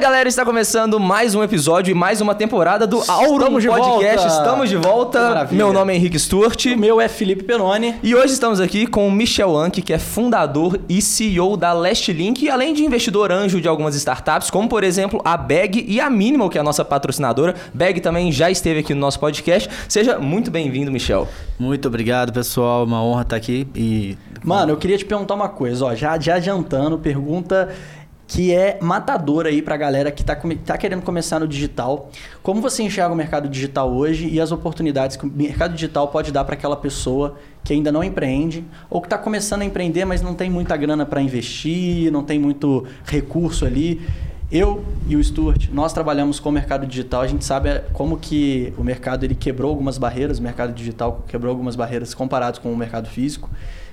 galera, está começando mais um episódio e mais uma temporada do Aurum Estamos de Podcast. volta. Estamos de volta. Maravilha. Meu nome é Henrique Stuart. O meu é Felipe Penoni. E hoje estamos aqui com o Michel Anke, que é fundador e CEO da Last Link, e além de investidor anjo de algumas startups, como por exemplo a Bag e a Minimal, que é a nossa patrocinadora. Bag também já esteve aqui no nosso podcast. Seja muito bem-vindo, Michel. Muito obrigado, pessoal. Uma honra estar aqui e Mano, eu queria te perguntar uma coisa, ó, já, já adiantando, pergunta que é matadora aí pra galera que tá, come- tá querendo começar no digital. Como você enxerga o mercado digital hoje e as oportunidades que o mercado digital pode dar para aquela pessoa que ainda não empreende ou que está começando a empreender, mas não tem muita grana para investir, não tem muito recurso ali? Eu e o Stuart, nós trabalhamos com o mercado digital, a gente sabe é, como que o mercado ele quebrou algumas barreiras, o mercado digital quebrou algumas barreiras comparados com o mercado físico.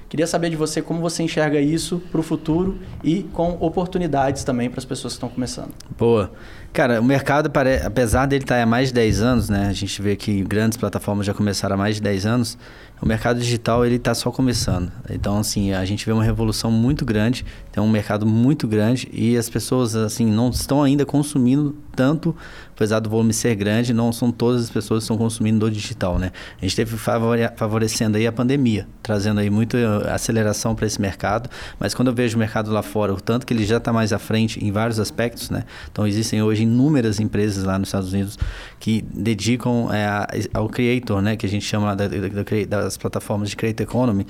Queria saber de você como você enxerga isso para o futuro e com oportunidades também para as pessoas que estão começando. Boa. Cara, o mercado, apesar dele estar há mais de 10 anos, né? A gente vê que grandes plataformas já começaram há mais de 10 anos. O mercado digital, ele está só começando. Então, assim, a gente vê uma revolução muito grande, tem um mercado muito grande e as pessoas, assim, não estão ainda consumindo tanto, apesar do volume ser grande, não são todas as pessoas que estão consumindo do digital, né? A gente teve favore- favorecendo aí a pandemia, trazendo aí muita eh, aceleração para esse mercado, mas quando eu vejo o mercado lá fora, o tanto que ele já está mais à frente em vários aspectos, né? Então existem hoje inúmeras empresas lá nos Estados Unidos que dedicam a- ao creator, né? Que a gente chama lá da- da- das plataformas de creator economy.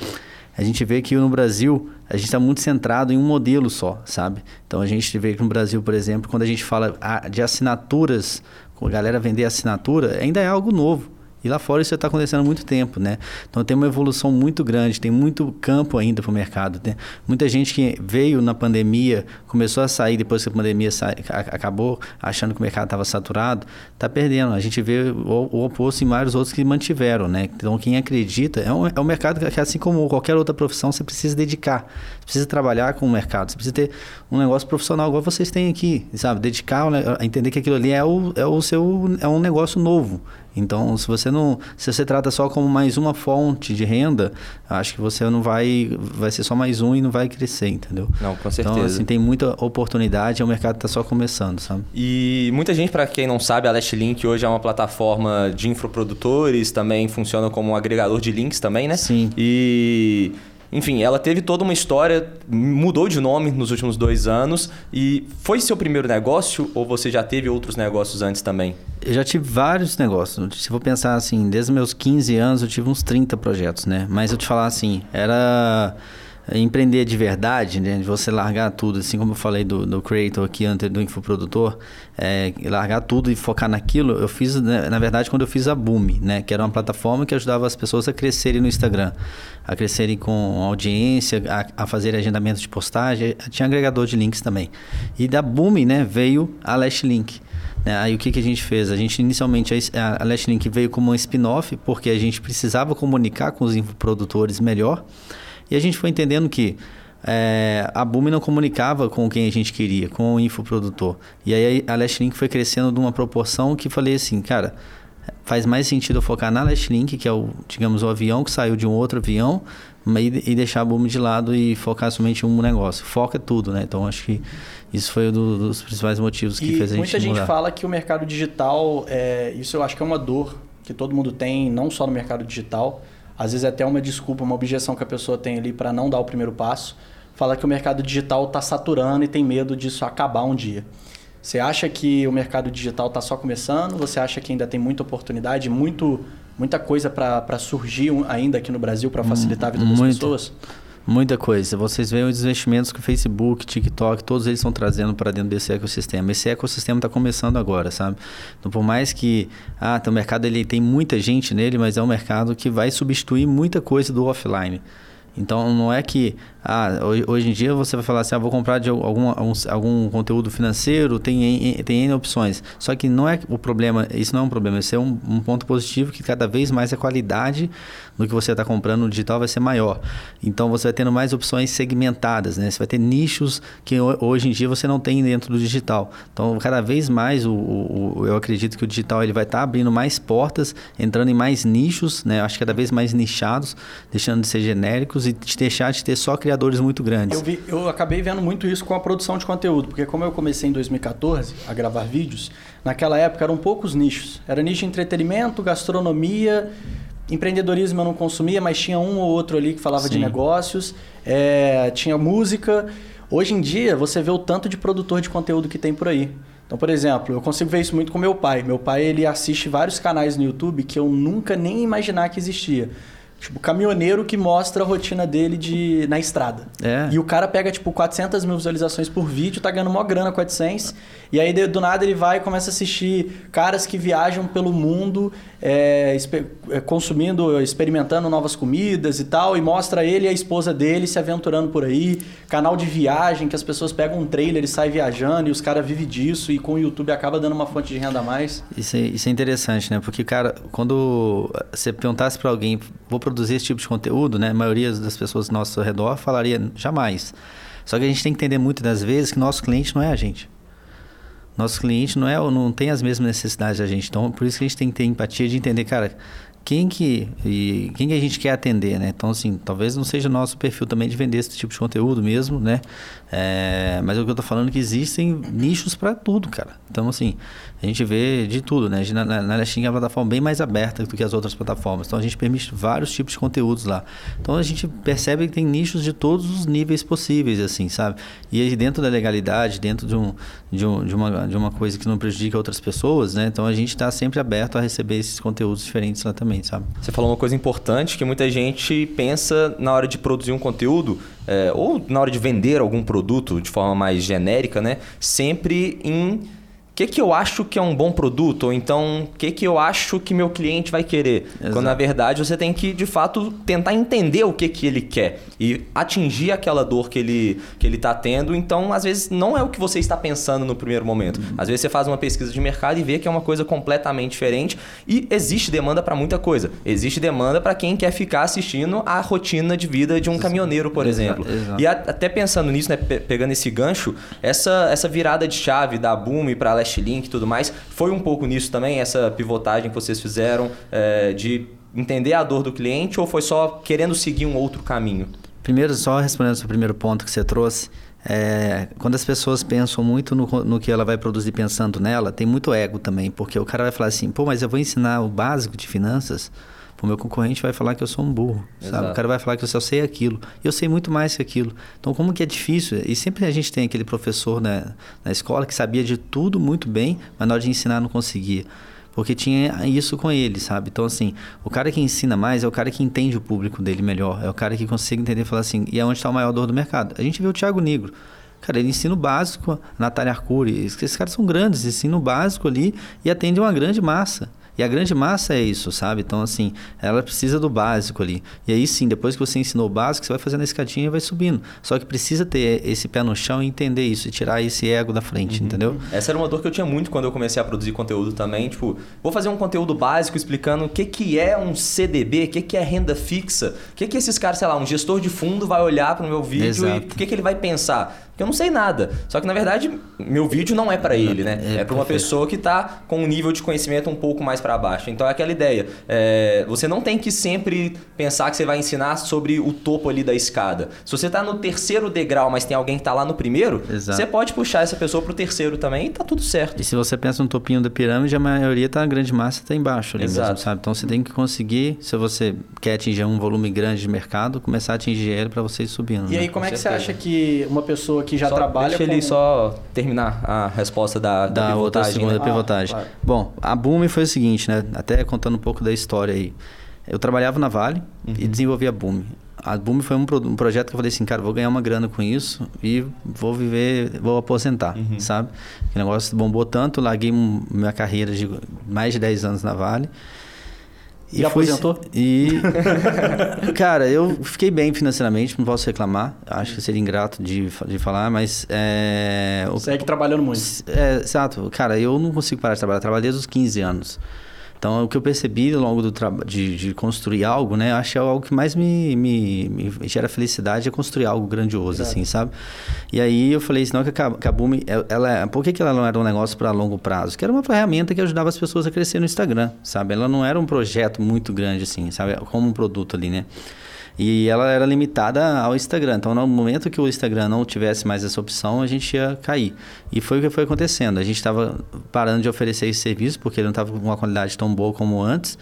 A gente vê que no Brasil a gente está muito centrado em um modelo só, sabe? Então a gente vê que no Brasil, por exemplo, quando a gente fala ah, de assinaturas, com a galera vender assinatura, ainda é algo novo. E lá fora isso está acontecendo há muito tempo, né? Então tem uma evolução muito grande, tem muito campo ainda para o mercado. Né? Muita gente que veio na pandemia, começou a sair depois que a pandemia acabou, achando que o mercado estava saturado, está perdendo. A gente vê o, o oposto em vários outros que mantiveram, né? Então quem acredita, é um, é um mercado que assim como qualquer outra profissão, você precisa dedicar, você precisa trabalhar com o mercado, você precisa ter um negócio profissional igual vocês têm aqui, sabe? Dedicar, né, entender que aquilo ali é o, é o seu, é um negócio novo. Então, se você não, se você trata só como mais uma fonte de renda, acho que você não vai, vai ser só mais um e não vai crescer, entendeu? Não, com certeza. Então, assim, tem muita oportunidade, o mercado está só começando, sabe? E muita gente, para quem não sabe, a Last Link hoje é uma plataforma de infoprodutores, também funciona como um agregador de links também, né? Sim. E, enfim, ela teve toda uma história, mudou de nome nos últimos dois anos. E foi seu primeiro negócio ou você já teve outros negócios antes também? Eu já tive vários negócios. Se for pensar assim, desde meus 15 anos eu tive uns 30 projetos, né? Mas eu te falar assim, era empreender de verdade, né? De você largar tudo, assim como eu falei do, do creator aqui antes do infoprodutor, é, largar tudo e focar naquilo. Eu fiz, né, na verdade, quando eu fiz a Boom, né? Que era uma plataforma que ajudava as pessoas a crescerem no Instagram, a crescerem com audiência, a, a fazerem agendamento de postagem. Tinha agregador de links também. E da Boom, né? Veio a Last Link. né? Aí o que, que a gente fez? A gente inicialmente, a Last Link veio como um spin-off, porque a gente precisava comunicar com os produtores melhor. E a gente foi entendendo que é, a Boom não comunicava com quem a gente queria, com o infoprodutor. E aí a Last Link foi crescendo de uma proporção que falei assim, cara, faz mais sentido eu focar na Last Link, que é o, digamos, o avião que saiu de um outro avião, e, e deixar a Boom de lado e focar somente em um negócio. Foca tudo, né? Então acho que isso foi um do- dos principais motivos que e fez a gente muita gente mudar. fala que o mercado digital, é, isso eu acho que é uma dor que todo mundo tem, não só no mercado digital. Às vezes é até uma desculpa, uma objeção que a pessoa tem ali para não dar o primeiro passo. Fala que o mercado digital está saturando e tem medo disso acabar um dia. Você acha que o mercado digital está só começando? Você acha que ainda tem muita oportunidade, muito, muita coisa para surgir ainda aqui no Brasil para facilitar a vida das Muito. pessoas? Muita coisa. Vocês veem os investimentos que o Facebook, TikTok, todos eles estão trazendo para dentro desse ecossistema. Esse ecossistema está começando agora, sabe? Então, por mais que ah, o mercado ele tem muita gente nele, mas é um mercado que vai substituir muita coisa do offline. Então, não é que ah, hoje, em dia você vai falar assim, ah, vou comprar de algum, algum, algum conteúdo financeiro, tem, tem N opções. Só que não é o problema, isso não é um problema, isso é um, um ponto positivo que cada vez mais a qualidade do que você está comprando no digital vai ser maior. Então você vai tendo mais opções segmentadas, né? Você vai ter nichos que ho- hoje em dia você não tem dentro do digital. Então cada vez mais o, o- eu acredito que o digital ele vai estar abrindo mais portas, entrando em mais nichos, né? Eu acho que cada vez mais nichados, deixando de ser genéricos e te deixar de ter só criadores muito grandes. Eu, vi, eu acabei vendo muito isso com a produção de conteúdo, porque como eu comecei em 2014 a gravar vídeos, naquela época eram poucos nichos. Era nicho de entretenimento, gastronomia, empreendedorismo eu não consumia, mas tinha um ou outro ali que falava Sim. de negócios, é, tinha música. Hoje em dia, você vê o tanto de produtor de conteúdo que tem por aí. Então, por exemplo, eu consigo ver isso muito com meu pai. Meu pai, ele assiste vários canais no YouTube que eu nunca nem imaginar que existia. Tipo, caminhoneiro que mostra a rotina dele de, na estrada. É. E o cara pega, tipo, 400 mil visualizações por vídeo, tá ganhando mó grana com AdSense. E aí, do nada, ele vai e começa a assistir caras que viajam pelo mundo, é, é, consumindo, experimentando novas comidas e tal. E mostra ele e a esposa dele se aventurando por aí. Canal de viagem, que as pessoas pegam um trailer e saem viajando. E os caras vivem disso. E com o YouTube acaba dando uma fonte de renda a mais. Isso é, isso é interessante, né? Porque, cara, quando você perguntasse para alguém... Vou produzir esse tipo de conteúdo, né? A maioria das pessoas ao nosso redor falaria jamais. Só que a gente tem que entender muitas das vezes que nosso cliente não é a gente. Nosso cliente não é não tem as mesmas necessidades da gente. Então, por isso que a gente tem que ter empatia de entender, cara, quem que e quem que a gente quer atender, né? Então, assim, talvez não seja nosso perfil também de vender esse tipo de conteúdo mesmo, né? É, mas é o que eu tô falando é que existem nichos para tudo, cara. Então, assim, a gente vê de tudo, né? Na, na, na é uma plataforma bem mais aberta do que as outras plataformas. Então, a gente permite vários tipos de conteúdos lá. Então, a gente percebe que tem nichos de todos os níveis possíveis, assim, sabe? E aí, dentro da legalidade, dentro de, um, de, um, de, uma, de uma coisa que não prejudica outras pessoas, né? Então, a gente está sempre aberto a receber esses conteúdos diferentes lá também, sabe? Você falou uma coisa importante que muita gente pensa na hora de produzir um conteúdo é, ou na hora de vender algum produto de forma mais genérica, né? Sempre em que, que eu acho que é um bom produto? Ou então, o que, que eu acho que meu cliente vai querer? Exato. Quando na verdade você tem que, de fato, tentar entender o que, que ele quer e atingir aquela dor que ele que ele está tendo. Então, às vezes, não é o que você está pensando no primeiro momento. Uhum. Às vezes você faz uma pesquisa de mercado e vê que é uma coisa completamente diferente. E existe demanda para muita coisa. Existe demanda para quem quer ficar assistindo a rotina de vida de um caminhoneiro, por exemplo. Exato. E a, até pensando nisso, né, pegando esse gancho, essa, essa virada de chave da Boom para a Link e tudo mais. Foi um pouco nisso também, essa pivotagem que vocês fizeram é, de entender a dor do cliente ou foi só querendo seguir um outro caminho? Primeiro, só respondendo o seu primeiro ponto que você trouxe, é, quando as pessoas pensam muito no, no, que ela vai produzir pensando nela, tem muito ego também, porque o cara vai falar assim, pô, mas eu vou ensinar o básico de finanças, o meu concorrente vai falar que eu sou um burro, Exato. sabe? O cara vai falar que eu só sei aquilo. Eu sei muito mais que aquilo. Então, como que é difícil? E sempre a gente tem aquele professor né, na escola que sabia de tudo muito bem, mas na hora de ensinar não conseguia. Porque tinha isso com ele, sabe? Então, assim, o cara que ensina mais é o cara que entende o público dele melhor. É o cara que consegue entender e falar assim, e é onde está o maior dor do mercado. A gente vê o Thiago Negro. Cara, ele ensina o básico, Natália Arcuri. Esses caras são grandes, ensinam o básico ali e atendem uma grande massa. E a grande massa é isso, sabe? Então, assim, ela precisa do básico ali. E aí sim, depois que você ensinou o básico, você vai fazendo a escadinha e vai subindo. Só que precisa ter esse pé no chão e entender isso, e tirar esse ego da frente, uhum. entendeu? Essa era uma dor que eu tinha muito quando eu comecei a produzir conteúdo também. Tipo, vou fazer um conteúdo básico explicando o que, que é um CDB, o que, que é renda fixa, o que, que esses caras, sei lá, um gestor de fundo vai olhar para o meu vídeo Exato. e o que, que ele vai pensar. Porque eu não sei nada. Só que na verdade, meu vídeo não é para ele, né? É, é para uma pessoa que está com um nível de conhecimento um pouco mais para baixo. Então é aquela ideia. É, você não tem que sempre pensar que você vai ensinar sobre o topo ali da escada. Se você está no terceiro degrau, mas tem alguém que está lá no primeiro, Exato. você pode puxar essa pessoa para o terceiro também e tá tudo certo. E se você pensa no topinho da pirâmide, a maioria tá na grande massa, está embaixo ali Exato. mesmo, sabe? Então você tem que conseguir, se você quer atingir um volume grande de mercado, começar a atingir ele para você ir subindo. E né? aí, como com é que certeza. você acha que uma pessoa que já só trabalha. Deixa ele só terminar a resposta da, da, da pivotagem. Outra segunda né? pivotagem. Ah, claro. Bom, a Boom foi o seguinte, né? Até contando um pouco da história aí. Eu trabalhava na Vale uhum. e desenvolvia a Boom. A Boom foi um, um, projeto que eu falei assim, cara, vou ganhar uma grana com isso e vou viver, vou aposentar, uhum. sabe? O negócio bombou tanto, larguei minha carreira de mais de 10 anos na Vale e Já aposentou? E. cara, eu fiquei bem financeiramente, não posso reclamar. Acho que seria ingrato de, de falar, mas. É, Segue trabalhando muito. É, exato. Cara, eu não consigo parar de trabalhar. Eu trabalhei desde os 15 anos. Então, o que eu percebi ao longo do de, de construir algo, né? Acho que é algo que mais me, me, me gera felicidade é construir algo grandioso, assim, sabe? E aí eu falei, senão que a, que a Boom, ela, por que, que ela não era um negócio para longo prazo? Que era uma ferramenta que ajudava as pessoas a crescer no Instagram, sabe? Ela não era um projeto muito grande, assim, sabe? Como um produto ali, né? E ela era limitada ao Instagram. Então, no momento que o Instagram não tivesse mais essa opção, a gente ia cair. E foi o que foi acontecendo. A gente estava parando de oferecer esse serviço, porque ele não estava com uma qualidade tão boa como antes.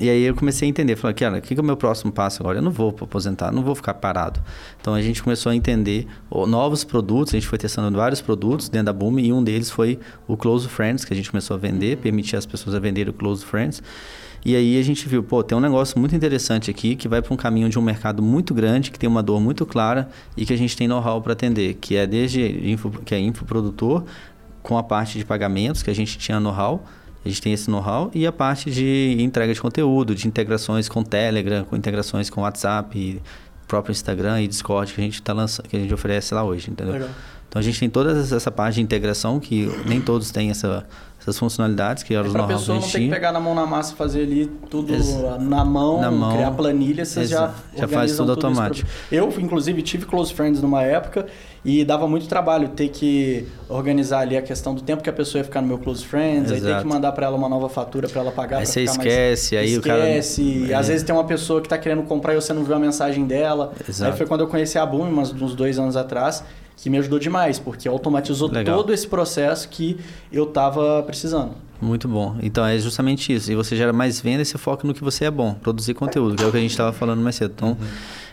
E aí eu comecei a entender, falei, cara, o que, que é o meu próximo passo agora? Eu não vou aposentar, não vou ficar parado. Então a gente começou a entender novos produtos, a gente foi testando vários produtos dentro da Boom e um deles foi o Close Friends, que a gente começou a vender, permitir as pessoas a vender o Close Friends. E aí a gente viu, pô, tem um negócio muito interessante aqui que vai para um caminho de um mercado muito grande, que tem uma dor muito clara e que a gente tem know-how para atender, que é desde info, que é infoprodutor, com a parte de pagamentos, que a gente tinha know-how, a gente tem esse know-how e a parte de entrega de conteúdo, de integrações com Telegram, com integrações com WhatsApp, próprio Instagram e Discord que a gente tá lançando, que a gente oferece lá hoje, entendeu? Legal. Então a gente tem toda essa parte de integração que nem todos têm essa essas funcionalidades que eram é os know-how pessoa não tem que pegar na mão na massa fazer ali tudo Ex na, mão, na mão, criar planilha, você já já faz tudo, tudo automático. Eu, inclusive, tive close friends numa época e dava muito trabalho ter que organizar ali a questão do tempo que a pessoa ia ficar no meu close friends, Exato. aí ter que mandar para ela uma nova fatura para ela pagar. Aí você esquece, mais... aí esquece, o cara... É. às vezes tem uma pessoa que está querendo comprar e você não viu a mensagem dela. Exato. Aí foi quando eu conheci a Boom, uns dois anos atrás, que me ajudou demais, porque automatizou Legal. todo esse processo que eu estava precisando. Muito bom. Então é justamente isso. E você gera mais venda e você foca no que você é bom, produzir conteúdo, que é o que a gente estava falando mais cedo. Então, uhum.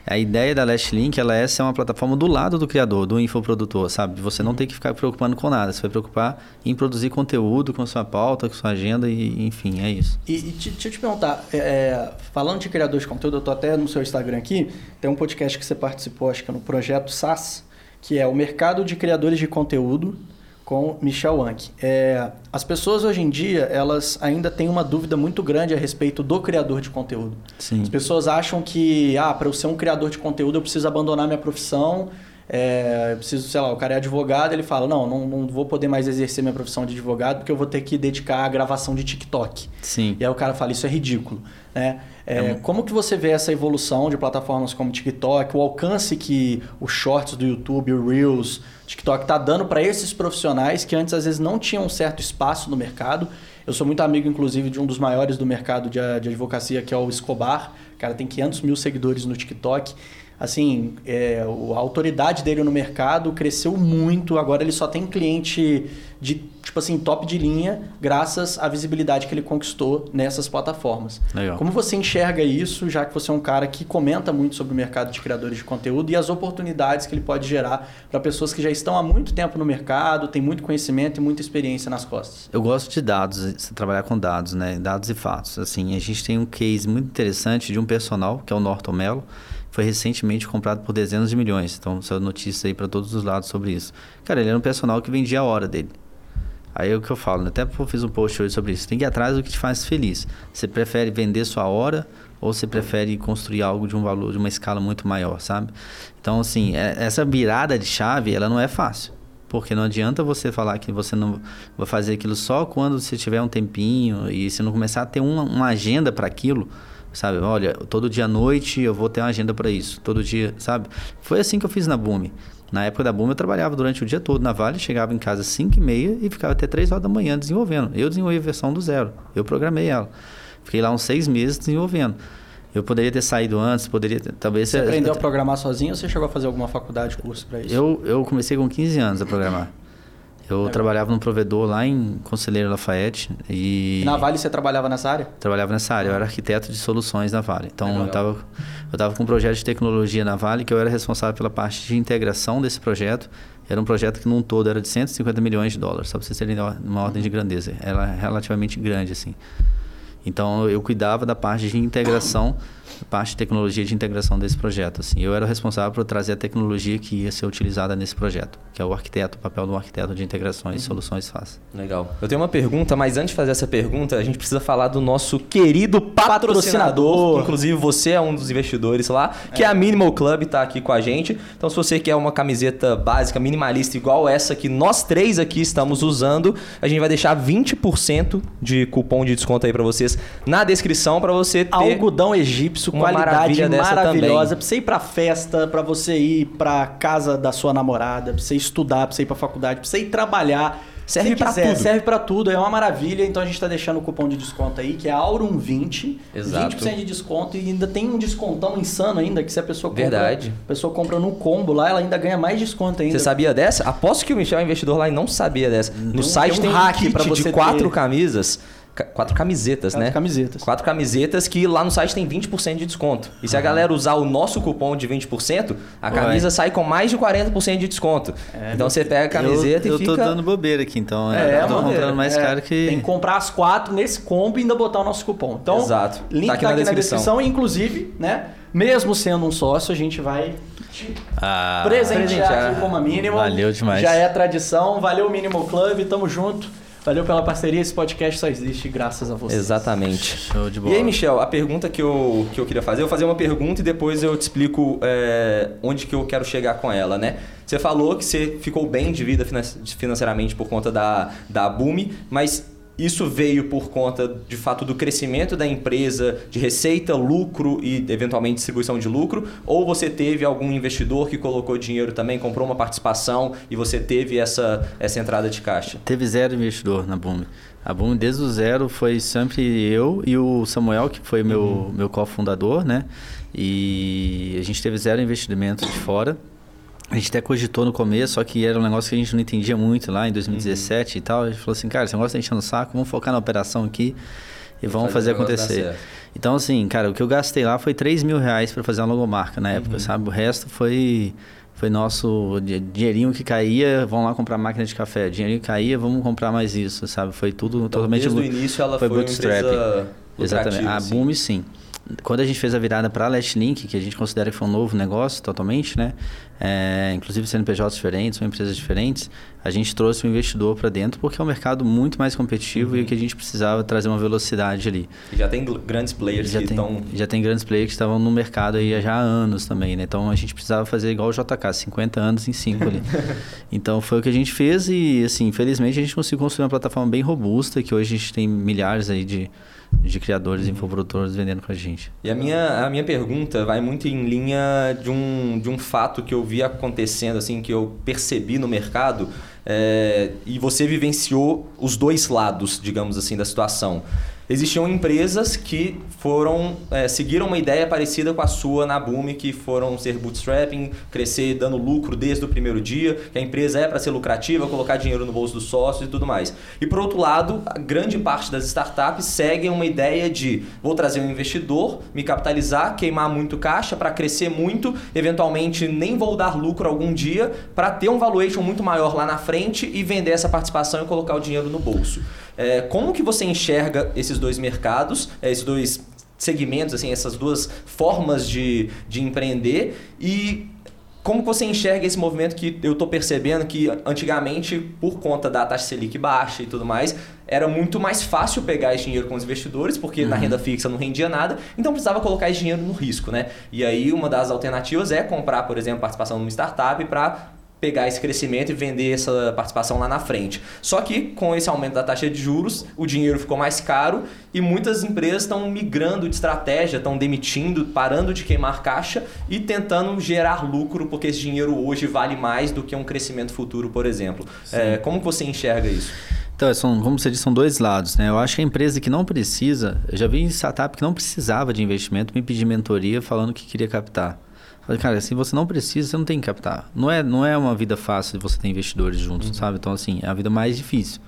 a ideia da Last Link ela é ser uma plataforma do lado do criador, do infoprodutor, sabe? Você não tem que ficar preocupando com nada. Você vai preocupar em produzir conteúdo com sua pauta, com sua agenda e enfim, é isso. E, e deixa eu te perguntar, é, é, falando de criador de conteúdo, eu estou até no seu Instagram aqui, tem um podcast que você participou, acho que é no projeto SAS, que é o Mercado de Criadores de Conteúdo com Michel Wank. É, as pessoas hoje em dia, elas ainda têm uma dúvida muito grande a respeito do criador de conteúdo. Sim. As pessoas acham que, ah, para eu ser um criador de conteúdo, eu preciso abandonar minha profissão, é, eu preciso, sei lá, o cara é advogado, ele fala, não, não, não vou poder mais exercer minha profissão de advogado porque eu vou ter que dedicar à gravação de TikTok. Sim. E aí o cara fala, isso é ridículo, né? É, como que você vê essa evolução de plataformas como TikTok, o alcance que os shorts do YouTube, o Reels, TikTok está dando para esses profissionais que antes às vezes não tinham um certo espaço no mercado? Eu sou muito amigo, inclusive, de um dos maiores do mercado de, de advocacia, que é o Escobar. O cara tem 500 mil seguidores no TikTok assim, é, a autoridade dele no mercado cresceu muito. Agora ele só tem cliente de, tipo assim, top de linha, graças à visibilidade que ele conquistou nessas plataformas. Legal. Como você enxerga isso, já que você é um cara que comenta muito sobre o mercado de criadores de conteúdo e as oportunidades que ele pode gerar para pessoas que já estão há muito tempo no mercado, têm muito conhecimento e muita experiência nas costas? Eu gosto de dados, trabalhar com dados, né? Dados e fatos. Assim, a gente tem um case muito interessante de um personal, que é o Norton Mello, foi recentemente comprado por dezenas de milhões. Então, saiu notícia aí para todos os lados sobre isso. Cara, ele era um personal que vendia a hora dele. Aí é o que eu falo, né? até fiz um post hoje sobre isso. Tem que ir atrás do que te faz feliz. Você prefere vender sua hora ou você prefere construir algo de um valor, de uma escala muito maior, sabe? Então, assim, é, essa virada de chave, ela não é fácil. Porque não adianta você falar que você não vai fazer aquilo só quando você tiver um tempinho e se não começar a ter uma, uma agenda para aquilo sabe? Olha, todo dia à noite eu vou ter uma agenda para isso, todo dia, sabe? Foi assim que eu fiz na Boom. Na época da Boom eu trabalhava durante o dia todo na Vale, chegava em casa às 5 e meia e ficava até 3 horas da manhã desenvolvendo. Eu desenvolvi a versão do zero, eu programei ela. Fiquei lá uns seis meses desenvolvendo. Eu poderia ter saído antes, poderia talvez... Você aprendeu a programar sozinho ou você chegou a fazer alguma faculdade, curso para isso? Eu, eu comecei com 15 anos a programar. Eu trabalhava num provedor lá em Conselheiro Lafayette e... na Vale você trabalhava nessa área? Trabalhava nessa área. Eu era arquiteto de soluções na Vale. Então eu estava eu tava com um projeto de tecnologia na Vale que eu era responsável pela parte de integração desse projeto. Era um projeto que num todo era de 150 milhões de dólares, só para vocês terem uma ordem de grandeza. Era relativamente grande assim. Então eu cuidava da parte de integração parte de tecnologia de integração desse projeto. Assim. Eu era o responsável por trazer a tecnologia que ia ser utilizada nesse projeto, que é o arquiteto, o papel do arquiteto de integrações uhum. e soluções fáceis. Legal. Eu tenho uma pergunta, mas antes de fazer essa pergunta, a gente precisa falar do nosso querido patrocinador. patrocinador. Inclusive, você é um dos investidores lá, que é, é a Minimal Club, está aqui com a gente. Então, se você quer uma camiseta básica, minimalista, igual essa que nós três aqui estamos usando, a gente vai deixar 20% de cupom de desconto aí para vocês na descrição para você ter... Algodão egípcio isso, uma qualidade maravilhosa. Pra você ir pra festa, pra você ir pra casa da sua namorada, pra você estudar, pra você ir pra faculdade, pra você ir trabalhar. Serve para tudo. Serve para tudo, é uma maravilha. Então a gente está deixando o cupom de desconto aí, que é Aurum20. Exato. 20% de desconto e ainda tem um descontão insano ainda, que se a pessoa compra, Verdade. a pessoa compra no combo lá, ela ainda ganha mais desconto ainda. Você sabia dessa? Aposto que o Michel é investidor lá e não sabia dessa. No Tem- site tem tem um um hack kit pra você de quatro ter. camisas. Quatro camisetas, Quatro né? camisetas. Quatro camisetas que lá no site tem 20% de desconto. E se a galera usar o nosso cupom de 20%, a camisa sai com mais de 40% de desconto. então você pega a camiseta eu, e eu tô fica. dando bobeira aqui, então. É, eu tô mano, comprando mais é, caro que. Tem que comprar as quatro nesse combo e ainda botar o nosso cupom. Então, Exato. link tá aqui, na, descrição. e Inclusive, né? Mesmo sendo um sócio, a gente vai te Ah, presentear, presentear. aqui com uma Minimal. Valeu demais. Já é tradição. Valeu, Minimal Club. Tamo junto. Valeu pela parceria. Esse podcast só existe graças a vocês. Exatamente. Show de bola. E aí, Michel, a pergunta que eu, que eu queria fazer, eu vou fazer uma pergunta e depois eu te explico é, onde que eu quero chegar com ela, né? Você falou que você ficou bem de vida finan- financeiramente por conta da, da Boom, mas isso veio por conta, de fato, do crescimento da empresa, de receita, lucro e, eventualmente, distribuição de lucro? Ou você teve algum investidor que colocou dinheiro também, comprou uma participação e você teve essa, essa entrada de caixa? Teve zero investidor na Boom. A Boom, desde o zero, foi sempre eu e o Samuel, que foi meu, meu cofundador, né? E a gente teve zero investimento de fora. A gente até cogitou no começo, só que era um negócio que a gente não entendia muito lá em 2017 e tal. A gente falou assim, cara, esse negócio tá enchendo o saco, vamos focar na operação aqui e vamos fazer fazer, acontecer. Então, assim, cara, o que eu gastei lá foi 3 mil reais para fazer uma logomarca na época, sabe? O resto foi, foi nosso di- dinheirinho que caía, vamos lá comprar máquina de café. Dinheirinho que caía, vamos comprar mais isso, sabe? Foi tudo Então, totalmente... desde o início ela foi, uma bootstrap. empresa Exatamente. A assim. Boom, sim. Quando a gente fez a virada para a Last Link, que a gente considera que foi um novo negócio totalmente, né? É, inclusive CNPJs diferentes, são empresas diferentes, a gente trouxe um investidor para dentro porque é um mercado muito mais competitivo Uhum. e que a gente precisava trazer uma velocidade ali. E já tem grandes players Já que tem, estão. já tem grandes players que estavam no mercado aí já há anos também, né? Então a gente precisava fazer igual o JK, 50 anos em 5 ali. então foi o que a gente fez e, assim, infelizmente a gente conseguiu construir uma plataforma bem robusta que hoje a gente tem milhares aí de, de criadores e infoprodutores vendendo com a gente. E a minha, a minha pergunta vai muito em linha de um, de um fato que eu vi acontecendo, assim, que eu percebi no mercado, é, e você vivenciou os dois lados, digamos assim, da situação. Existiam empresas que foram é, seguiram uma ideia parecida com a sua na Boom, que foram ser bootstrapping, crescer dando lucro desde o primeiro dia, que a empresa é para ser lucrativa, colocar dinheiro no bolso dos sócios e tudo mais. E por outro lado, a grande parte das startups seguem uma ideia de vou trazer um investidor, me capitalizar, queimar muito caixa para crescer muito, eventualmente nem vou dar lucro algum dia para ter um valuation muito maior lá na frente e vender essa participação e colocar o dinheiro no bolso. É, como que você enxerga esses dois mercados, é, esses dois segmentos, assim, essas duas formas de, de empreender e como que você enxerga esse movimento que eu estou percebendo que antigamente, por conta da taxa Selic baixa e tudo mais, era muito mais fácil pegar esse dinheiro com os investidores, porque na renda fixa não rendia nada, então precisava colocar esse dinheiro no risco, né? E aí uma das alternativas é comprar, por exemplo, participação numa startup para pegar esse crescimento e vender essa participação lá na frente. Só que com esse aumento da taxa de juros, o dinheiro ficou mais caro e muitas empresas estão migrando de estratégia, estão demitindo, parando de queimar caixa e tentando gerar lucro, porque esse dinheiro hoje vale mais do que um crescimento futuro, por exemplo. É, como que você enxerga isso? Então, são, como você disse, são dois lados, né? Eu acho que a empresa que não precisa, eu já vi startup que não precisava de investimento me pedir mentoria falando que queria captar. Falei, cara, se você não precisa, você não tem que captar. Não é, não é uma vida fácil de você ter investidores juntos, sabe? Então, assim, é a vida mais difícil.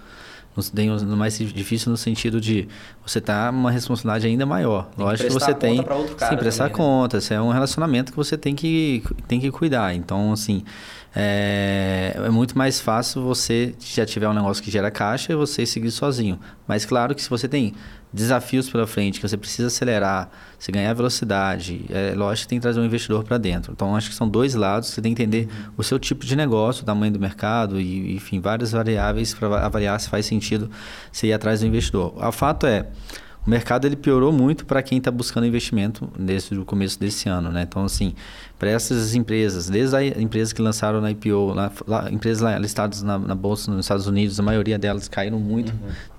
No- tem mais difícil no sentido de você tá uma responsabilidade ainda maior. que Lógico que você tem. pra outro cara sim, prestar também, né? conta. Isso é um relacionamento que você tem que, tem que cuidar. Então, assim, é, é muito mais fácil você já tiver um negócio que gera caixa e você seguir sozinho. Mas claro que se você tem desafios pela frente, que você precisa acelerar, você ganhar velocidade, é lógico que tem que trazer um investidor para dentro. Então acho que são dois lados, você tem que entender o seu tipo de negócio, o tamanho do mercado e enfim, várias variáveis para avaliar se faz sentido você ir atrás do investidor. O fato é, o mercado ele piorou muito para quem está buscando investimento desde o começo desse ano, né? Então assim, para essas empresas, desde as empresas que lançaram na IPO, lá, lá, empresas listadas na, na bolsa nos Estados Unidos, a maioria delas caíram muito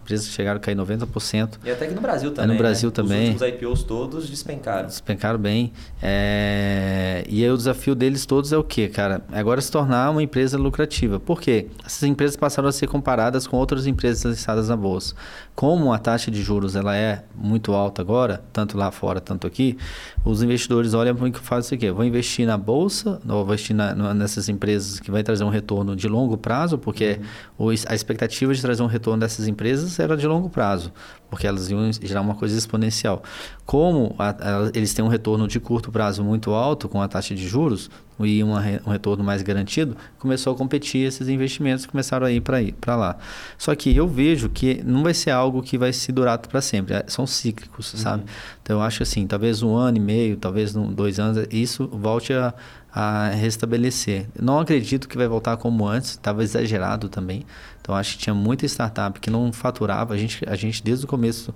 empresas que chegaram a cair 90%. E até que no Brasil também. no Brasil né? também. Os IPOs todos despencaram. Despencaram bem. É... E aí o desafio deles todos é o quê, cara? É agora se tornar uma empresa lucrativa. Por quê? Essas empresas passaram a ser comparadas com outras empresas listadas na bolsa. Como a taxa de juros ela é muito alta agora, tanto lá fora, tanto aqui, os investidores olham para o que fazem o quê? Vou investir na bolsa, ou vou investir na, nessas empresas que vai trazer um retorno de longo prazo, porque uhum. a expectativa de trazer um retorno dessas empresas era de longo prazo, porque elas iam gerar uma coisa exponencial. Como a, a, eles têm um retorno de curto prazo muito alto com a taxa de juros e uma, um retorno mais garantido, começou a competir esses investimentos começaram a ir para lá. Só que eu vejo que não vai ser algo que vai se durar para sempre, é, são cíclicos, uhum. sabe? Então eu acho assim, talvez um ano e meio, talvez dois anos, isso volte a, a restabelecer. Não acredito que vai voltar como antes, estava exagerado também. Então acho que tinha muita startup que não faturava. A gente, a gente desde o começo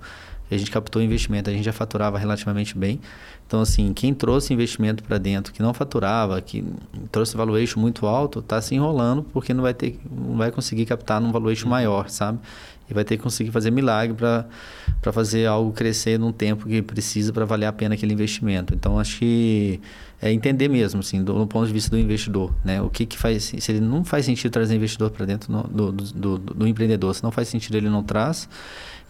a gente captou investimento, a gente já faturava relativamente bem. Então, assim, quem trouxe investimento para dentro, que não faturava, que trouxe valuation muito alto, está se enrolando porque não vai ter, não vai conseguir captar num valuation uhum. maior, sabe? E vai ter que conseguir fazer milagre para fazer algo crescer num tempo que precisa para valer a pena aquele investimento. Então, acho que é entender mesmo, assim, do, do, ponto de vista do investidor, né? O que que faz, se ele não faz sentido trazer investidor para dentro no, do, do, do, empreendedor, se não faz sentido ele não traz.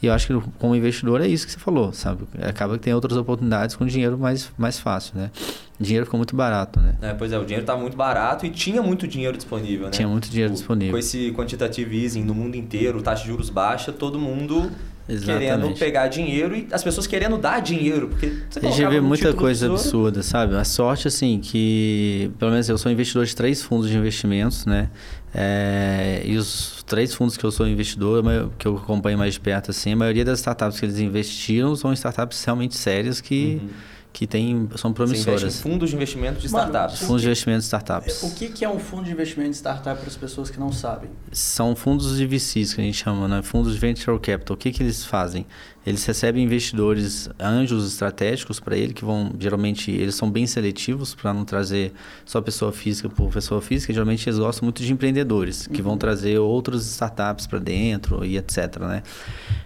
E eu acho que como investidor é isso que você falou, sabe? Acaba que tem outras oportunidades com dinheiro mais, mais fácil, né? dinheiro ficou muito barato, né? É, pois é, o dinheiro estava muito barato e tinha muito dinheiro disponível, né? Tinha muito dinheiro disponível. Com esse quantitative easing no mundo inteiro, taxa de juros baixa, todo mundo Exatamente. querendo pegar dinheiro e as pessoas querendo dar dinheiro, porque você A gente vê muita coisa absurda, sabe? A sorte, assim, que... Pelo menos eu sou investidor de três fundos de investimentos, né? É, e os três fundos que eu sou investidor, que eu acompanho mais de perto, assim, a maioria das startups que eles investiram são startups realmente sérias que... Uhum que tem, são promissoras. Você fundos de investimento de startups. Mano, fundos de investimento de startups. O que, que é um fundo de investimento de startup para as pessoas que não sabem? São fundos de VCs que a gente chama, né? fundos de venture capital. O que, que eles fazem? Eles recebem investidores, anjos estratégicos para ele, que vão, geralmente, eles são bem seletivos para não trazer só pessoa física por pessoa física. Geralmente eles gostam muito de empreendedores, que uhum. vão trazer outros startups para dentro e etc, né?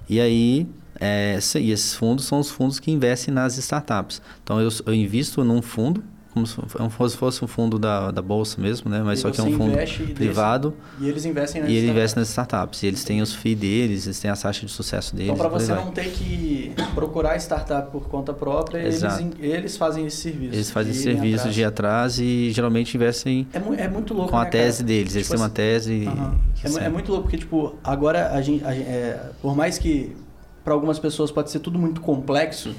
E aí é, e esses fundos são os fundos que investem nas startups. Então, eu, eu invisto num fundo, como se fosse um fundo da, da bolsa mesmo, né? Mas e só que é um fundo privado. Desse, e eles investem nas E ele investe nas startups. E eles têm os FII deles, eles têm a taxa de sucesso deles. Então, para você não ter que procurar startup por conta própria, eles, eles fazem esse serviço. Eles fazem esse serviço atrás. de atrás e geralmente investem é, é muito louco, com a né, tese cara? deles. Eles tipo têm uma tese. Assim, é, é, muito louco porque, tipo, agora a gente, a gente é, por mais que para algumas pessoas pode ser tudo muito complexo,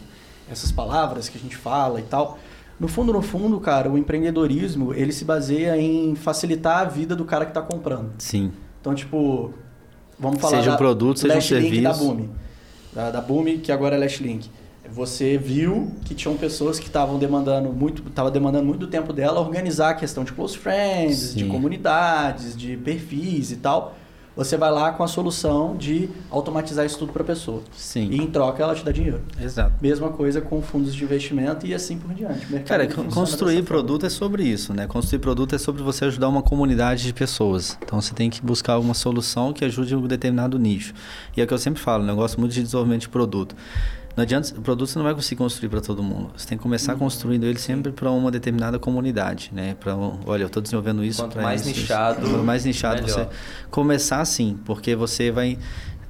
essas palavras que a gente fala e tal. No fundo, no fundo, cara, o empreendedorismo, ele se baseia em facilitar a vida do cara que está comprando. Sim. Então, tipo, vamos falar seja um produto, seja um serviço. da Boom, da, da Boom, que agora é Lashlink. Você viu que tinham pessoas que estavam demandando muito, tava demandando muito do tempo dela organizar a questão de close friends, Sim. de comunidades, de perfis e tal você vai lá com a solução de automatizar isso tudo para a pessoa. Sim. E em troca ela te dá dinheiro. Exato. Mesma coisa com fundos de investimento e assim por diante. Cara, construir produto é sobre isso, né? Construir produto é sobre você ajudar uma comunidade de pessoas. Então você tem que buscar uma solução que ajude um determinado nicho. E é o que eu sempre falo, né? eu gosto muito de desenvolvimento de produto. Não adianta, o produto você não vai conseguir construir para todo mundo. Você tem que começar uhum. construindo ele sempre para uma determinada comunidade, né? Para, olha, eu estou desenvolvendo isso. Quanto mais isso, nichado, isso. Quanto mais nichado melhor. você começar assim, porque você vai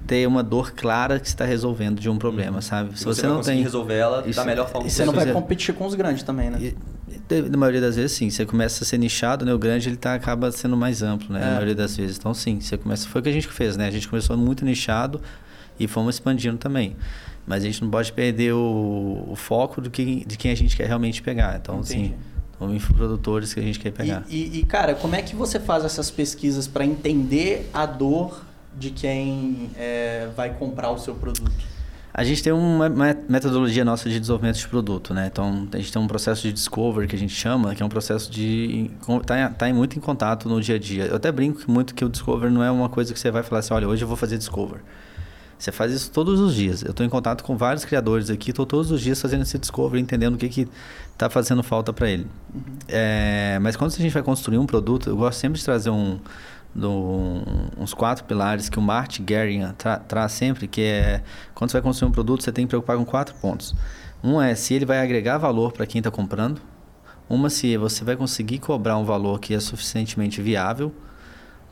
ter uma dor clara que está resolvendo de um problema, uhum. sabe? Se você, você não tem resolver ela isso, da melhor forma. E você não vai competir com os grandes também, né? E, na maioria das vezes, sim. Você começa a ser nichado, né? O grande ele tá, acaba sendo mais amplo, né? É. Na maioria das vezes. Então, sim. Você começa. Foi o que a gente fez, né? A gente começou muito nichado e fomos expandindo também. Mas a gente não pode perder o, o foco do que, de quem a gente quer realmente pegar. Então, Entendi. assim, infoprodutores que a gente quer pegar. E, e, e, cara, como é que você faz essas pesquisas para entender a dor de quem é, vai comprar o seu produto? A gente tem uma metodologia nossa de desenvolvimento de produto, né? Então, a gente tem um processo de discover que a gente chama, que é um processo de... Tá, tá muito em contato no dia a dia. Eu até brinco muito que o discover não é uma coisa que você vai falar assim, olha, hoje eu vou fazer discover. Você faz isso todos os dias. Eu estou em contato com vários criadores aqui, estou todos os dias fazendo esse discovery, entendendo o que que está fazendo falta para ele. Uhum. É, mas quando a gente vai construir um produto, eu gosto sempre de trazer um, do, uns quatro pilares que o Martin Gering tra, traz sempre, que é quando você vai construir um produto, você tem que preocupar com quatro pontos. Um é se ele vai agregar valor para quem está comprando. Uma se você vai conseguir cobrar um valor que é suficientemente viável.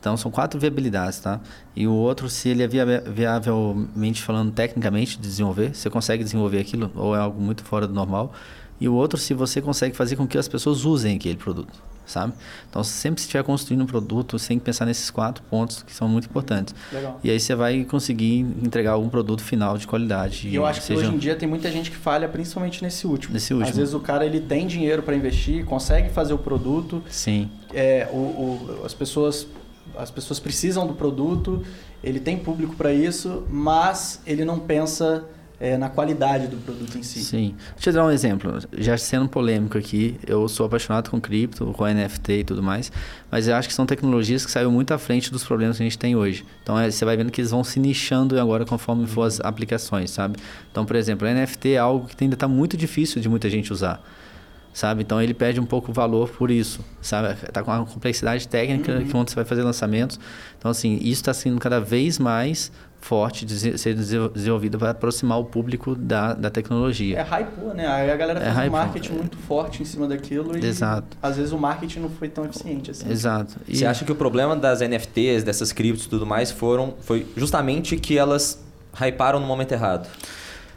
Então são quatro viabilidades, tá? E o outro se ele é viavelmente falando tecnicamente de desenvolver, você consegue desenvolver aquilo ou é algo muito fora do normal. E o outro se você consegue fazer com que as pessoas usem aquele produto sabe? Então, sempre se estiver construindo um produto, você tem que pensar nesses quatro pontos que são muito importantes. Legal. E aí você vai conseguir entregar algum produto final de qualidade. E eu acho seja... que hoje em dia tem muita gente que falha principalmente nesse último. Nesse último. Às vezes o cara ele tem dinheiro para investir, consegue fazer o produto. Sim. É, o, o, as pessoas as pessoas precisam do produto, ele tem público para isso, mas ele não pensa é, na qualidade do produto em si. Sim. Deixa eu dar um exemplo. Já sendo polêmico aqui, eu sou apaixonado com cripto, com NFT e tudo mais, mas eu acho que são tecnologias que saíram muito à frente dos problemas que a gente tem hoje. Então é, você vai vendo que eles vão se nichando agora conforme for as aplicações, sabe? Então, por exemplo, NFT é algo que ainda está muito difícil de muita gente usar sabe? Então ele perde um pouco o valor por isso, sabe? Tá com uma complexidade técnica uhum. que quando você vai fazer lançamentos. Então assim, isso está sendo cada vez mais forte de ser desenvolvido para aproximar o público da, da tecnologia. É hype, né? Aí a galera fez é um marketing é. muito forte em cima daquilo e Exato. às vezes o marketing não foi tão eficiente assim. Exato. E... Você acha que o problema das NFTs, dessas criptos e tudo mais, foram foi justamente que elas hyparam no momento errado?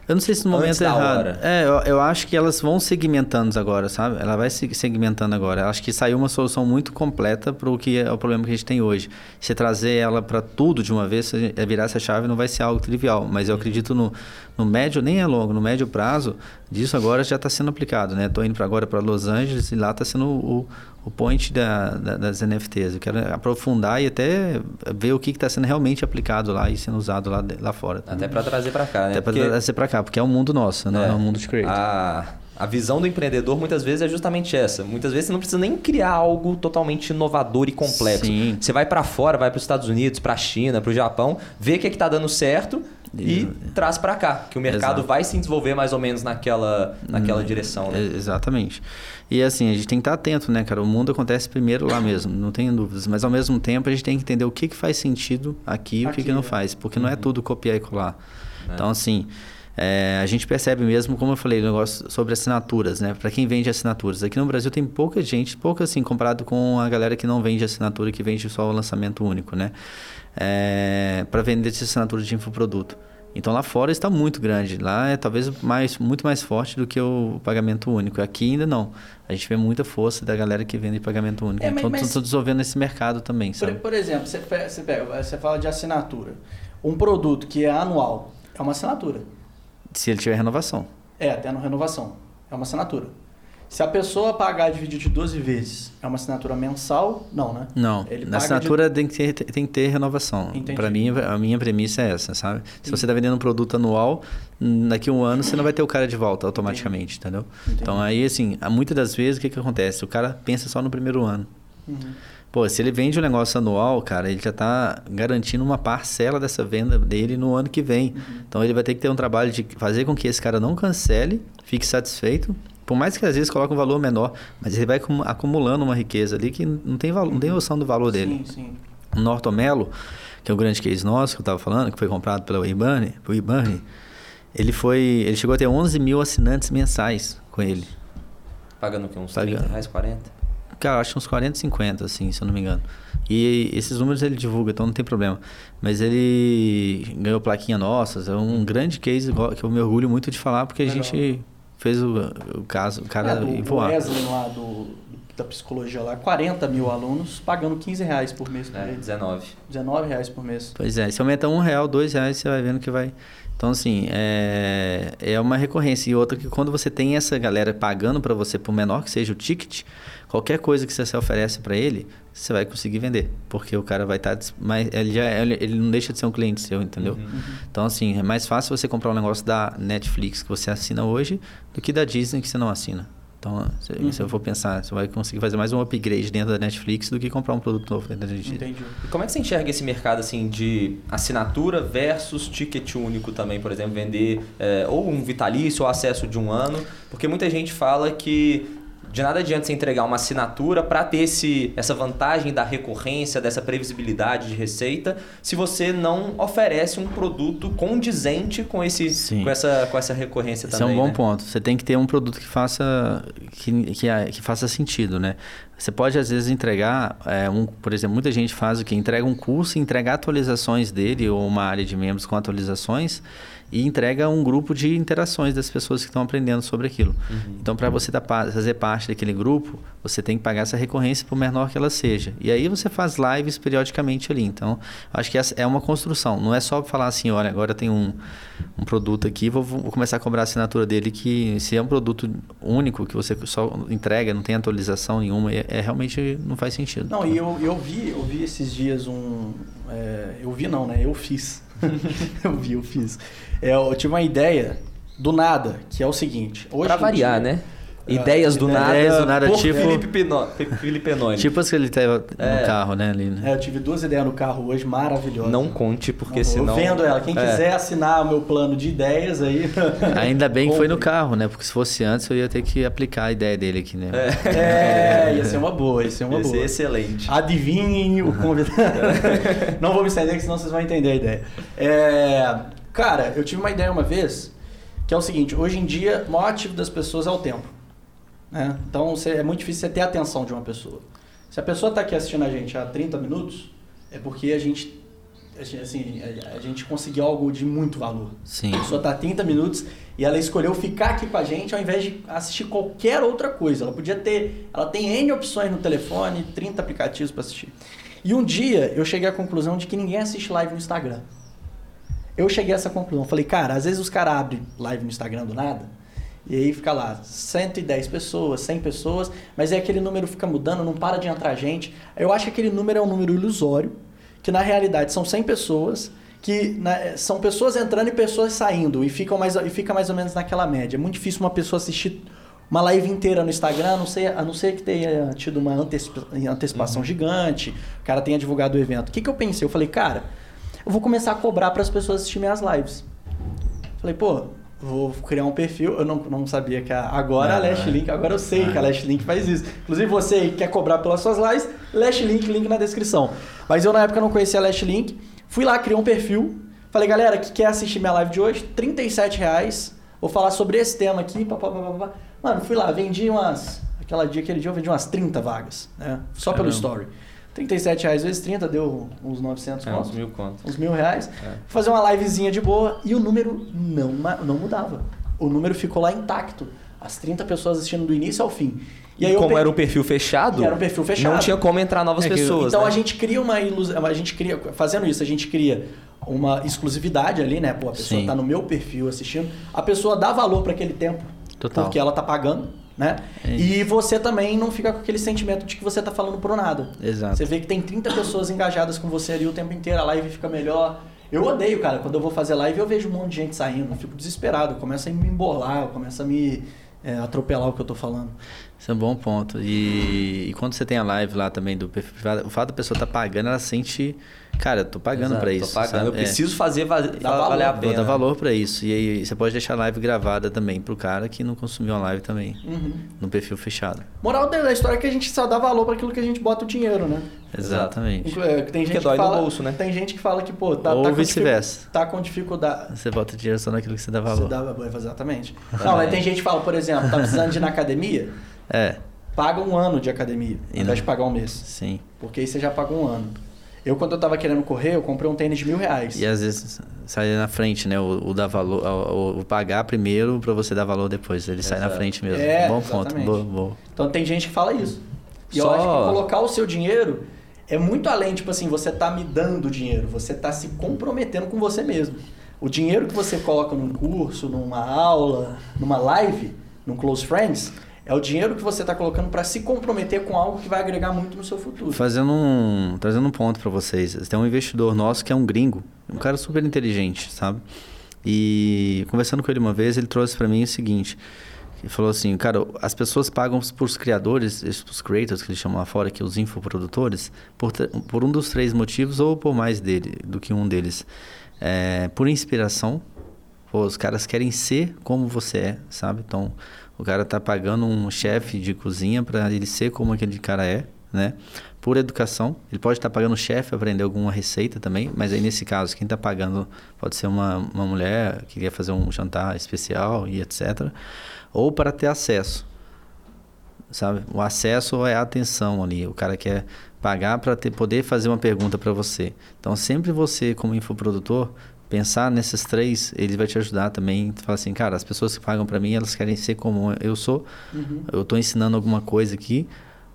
Eu não sei se no momento errado. É, eu, eu, acho que elas vão segmentando agora, sabe? Ela vai se segmentando agora. Eu acho que saiu uma solução muito completa para o que é o problema que a gente tem hoje. Se trazer ela para tudo de uma vez, é virar essa chave não vai ser algo trivial. Mas eu acredito no, no médio, nem é longo, no médio prazo, disso agora já está sendo aplicado, né? Estou indo agora para Los Angeles e lá está sendo o, o point da, da, das NFTs. Eu quero aprofundar e até ver o que está sendo realmente aplicado lá e sendo usado lá, lá fora. Até para trazer para cá, né? Até para trazer para cá porque é um mundo nosso, não é, é um mundo de creator. A, a visão do empreendedor muitas vezes é justamente essa. Muitas vezes você não precisa nem criar algo totalmente inovador e complexo. Sim. Você vai para fora, vai para os Estados Unidos, para a China, para o Japão, vê o que é está dando certo e, e traz para cá, que o mercado Exato. vai se desenvolver mais ou menos naquela, naquela hum, direção. Né? Exatamente. E assim, a gente tem que estar atento, né, cara? O mundo acontece primeiro lá mesmo, não tenho dúvidas. Mas ao mesmo tempo a gente tem que entender o que, que faz sentido aqui e o que, que não faz. Porque uhum. não é uhum. tudo copiar e colar. É. Então, assim, é, a gente percebe mesmo, como eu falei, o negócio sobre assinaturas, né? Para quem vende assinaturas. Aqui no Brasil tem pouca gente, pouca assim, comparado com a galera que não vende assinatura, que vende só o lançamento único, né? É, para vender essa assinatura de infoproduto. Então lá fora está muito grande. Lá é talvez mais, muito mais forte do que o pagamento único. Aqui ainda não. A gente vê muita força da galera que vende pagamento único. É, então estou desenvolvendo esse mercado também. Por, por, exemplo, você, você, pega, você fala de assinatura. Um produto que é anual é uma assinatura. Se ele tiver renovação. É, até na renovação. É uma assinatura. Se a pessoa pagar dividido de 12 vezes, é uma assinatura mensal? Não, né? Não. Ele na assinatura de... tem, que ter, tem que ter renovação. Para mim, a minha premissa é essa, sabe? Se você está vendendo um produto anual, daqui a um ano você não vai ter o cara de volta automaticamente, Entendi. entendeu? Entendi. Então, aí, assim, muitas das vezes, o que, que acontece? O cara pensa só no primeiro ano. Uhum. Pô, se ele vende um negócio anual, cara, ele já está garantindo uma parcela dessa venda dele no ano que vem. Uhum. Então ele vai ter que ter um trabalho de fazer com que esse cara não cancele, fique satisfeito. Por mais que às vezes coloque um valor menor, mas ele vai acumulando uma riqueza ali que não tem, valor, não tem noção do valor dele. Sim, sim. O Nortomelo, que é o grande case nosso que eu estava falando, que foi comprado pela Ibane, o Ibane, ele foi, ele chegou a ter 11 mil assinantes mensais com ele. Pagando o quê? Uns Pagando. 30 reais, 40? Cara, acho uns 40, 50, assim, se eu não me engano. E esses números ele divulga, então não tem problema. Mas ele ganhou plaquinha nossas, é um grande case que eu me orgulho muito de falar, porque Legal. a gente fez o, o caso, o cara é, do, voar. O Wesley lá do, da psicologia lá, 40 mil alunos pagando 15 reais por mês. Por é, 19. 19 reais por mês. Pois é, se aumenta um real, dois reais, você vai vendo que vai então, assim, é, é uma recorrência. E outra que quando você tem essa galera pagando para você, por menor que seja o ticket, qualquer coisa que você oferece para ele, você vai conseguir vender. Porque o cara vai estar... Tá, mas ele, já, ele, ele não deixa de ser um cliente seu, entendeu? Uhum. uhum. Então, assim, é mais fácil você comprar um negócio da Netflix que você assina hoje do que da Disney que você não assina. Então, se, uhum. se, eu for pensar, você vai conseguir fazer mais um upgrade dentro da Netflix do que comprar um produto novo dentro da Netflix. Entendi. E como é que você enxerga esse mercado assim de assinatura versus ticket único também, por exemplo, vender é, ou um vitalício ou acesso de um ano? Porque muita gente fala que De nada adianta você entregar uma assinatura para ter esse, essa vantagem da recorrência, dessa previsibilidade de receita, se você não oferece um produto condizente com, esse, com, essa, com essa recorrência Esse também. é um bom né? ponto. Você tem que ter um produto que faça, que, que, que faça sentido, né? Você pode, às vezes, entregar, é, um, por exemplo, muita gente faz o que? Entrega um curso, entrega atualizações dele ou uma área de membros com atualizações e entrega um grupo de interações das pessoas que estão aprendendo sobre aquilo. Uhum. Então, para você fazer parte daquele grupo, você tem que pagar essa recorrência por menor que ela seja. E aí você faz lives periodicamente ali. Então, acho que essa é uma construção. Não é só falar assim, olha, agora tem um, um produto aqui, vou, vou começar a cobrar a assinatura dele, que se é um produto único, que você só entrega, não tem atualização nenhuma, é, é realmente não faz sentido. Não, e eu, eu, vi, eu vi esses dias um... É, eu vi não, né? Eu fiz. eu vi, eu fiz. É, eu tive uma ideia do nada, que é o seguinte. Hoje pra variar, dia, né? Ideias do nada. Ideias do nada, por tipo. Felipe, Pino, Felipe Penoni. Tipo as que ele teve É. no carro, né? Ali, né? É, eu tive duas ideias no carro hoje maravilhosas. Não conte, porque Não, senão. Eu vendo ela. Quem É. quiser assinar o meu plano de ideias aí. Ainda bem que foi no carro, né? Porque se fosse antes eu ia ter que aplicar a ideia dele aqui, né? É, ia ser uma boa, ia ser uma Ia ser boa. excelente. Adivinhem o convidado. Não vou me estender, que senão vocês vão entender a ideia. É, cara, eu tive uma ideia uma vez, que é o seguinte: hoje em dia, o maior ativo das pessoas é o tempo. Né? Então você- é muito difícil você ter a atenção de uma pessoa. Se a pessoa está aqui assistindo a gente há 30 minutos, é porque a gente, assim, a gente conseguiu algo de muito valor. Sim. A pessoa está 30 minutos e ela escolheu ficar aqui com a gente ao invés de assistir qualquer outra coisa. Ela podia ter. Ela tem N opções no telefone, 30 aplicativos para assistir. E um dia eu cheguei à conclusão de que ninguém assiste live no Instagram. Eu cheguei a essa conclusão. Falei, cara, às vezes os caras abrem live no Instagram do nada. E aí fica lá, 110 pessoas, 100 pessoas, mas aí aquele número fica mudando, não para de entrar gente. Eu acho que aquele número é um número ilusório, que na realidade são 100 pessoas, que na- são pessoas entrando e pessoas saindo, e, ficam mais, e fica mais ou menos naquela média. É muito difícil uma pessoa assistir uma live inteira no Instagram, a não ser, a não ser que tenha tido uma antecipa- antecipação gigante, o cara tenha divulgado o evento. O que, que eu pensei? Eu falei, cara, eu vou começar a cobrar para as pessoas assistirem minhas lives. Falei, pô, vou criar um perfil. Eu não, não sabia que a, agora a Ah, Last é. Link, agora eu sei que a Last Link faz isso. Inclusive você que quer cobrar pelas suas lives, Last Link, link na descrição. Mas eu na época não conhecia a Last Link, fui lá, criei um perfil. Falei, galera, que quer assistir minha live de hoje? 37 reais. Vou falar sobre esse tema aqui. Pá, pá, pá. Mano, fui lá, vendi umas. Aquela dia, aquele dia eu vendi umas 30 vagas, né? Só pelo Caramba. story. 37 reais vezes 30 deu uns 900 É, contos uns mil contos. uns mil reais, É. fazer uma livezinha de boa e o número não, não mudava. O número ficou lá intacto. As 30 pessoas assistindo do início ao fim. E, aí eu como pe- era um perfil fechado, E era um perfil fechado. não tinha como entrar novas É que- pessoas. Então né? a gente cria uma ilusão, a gente cria, fazendo isso, a gente cria uma exclusividade ali, né? Pô, a pessoa Sim. tá no meu perfil assistindo, a pessoa dá valor para aquele tempo, Total. porque ela tá pagando, né? É e você também não fica com aquele sentimento de que você tá falando por nada. Exato. Você vê que tem 30 pessoas engajadas com você ali o tempo inteiro, a live fica melhor. Eu odeio, cara, quando eu vou fazer live eu vejo um monte de gente saindo, eu fico desesperado, eu começo a me embolar, eu começo a me é, atropelar o que eu tô falando. Isso é um bom ponto. E, e quando você tem a live lá também do perfil privado, o fato da pessoa estar pagando, ela sente, cara, eu tô pagando Exato, pra tô isso. pagando? Eu É. preciso fazer valor, valer a Vou pena. dar valor pra isso. E aí você pode deixar a live gravada também pro cara que não consumiu a live também, Uhum. no perfil fechado. Moral da história é que a gente só dá valor para aquilo que a gente bota o dinheiro, né? Exatamente. Inclu- é, Tem gente que dói no fala, bolso, né? Tem gente que fala que, pô, tá, Ou tá com vice-versa. Tá com dificuldade. Você bota dinheiro só naquilo que você dá Você valor. dá- exatamente. Não, mas tem gente que fala, por exemplo, tá precisando de ir na academia, É, paga um ano de academia, ao E invés não- de pagar um mês. sim. Porque aí você já paga um ano. Eu, quando eu tava querendo correr, eu comprei um tênis de mil reais. E às vezes sai na frente, né? O, o dar valor, o, o pagar primeiro pra você dar valor depois. Ele sai na Exato. frente mesmo. É, bom ponto. exatamente. Boa, boa. Então tem gente que fala isso. E eu Só- acho que colocar o seu dinheiro é muito além, tipo assim, você tá me dando dinheiro, você tá se comprometendo com você mesmo. O dinheiro que você coloca num curso, numa aula, numa live, num Close Friends, é o dinheiro que você tá colocando para se comprometer com algo que vai agregar muito no seu futuro. Fazendo um, trazendo um ponto pra vocês. Tem um investidor nosso que é um gringo, um cara super inteligente, sabe? E conversando com ele uma vez, ele trouxe pra mim o seguinte: ele falou assim, cara, as pessoas pagam pros criadores, os creators que eles chamam lá fora, que é os infoprodutores, por, por um dos três motivos ou por mais dele do que um deles, É, por inspiração, os caras querem ser como você é, sabe? Então, o cara tá pagando um chefe de cozinha para ele ser como aquele cara é, né? Por educação. Ele pode estar tá pagando o chefe aprender alguma receita também, mas aí nesse caso, quem está pagando pode ser uma, uma mulher que quer fazer um jantar especial e etc. Ou para ter acesso. Sabe? O acesso é a atenção ali. O cara quer pagar para poder fazer uma pergunta para você. Então, sempre você, como infoprodutor, pensar nesses três, ele vai te ajudar também. Fala assim, cara, as pessoas que pagam para mim, elas querem ser como eu sou. Uhum. Eu estou ensinando alguma coisa aqui,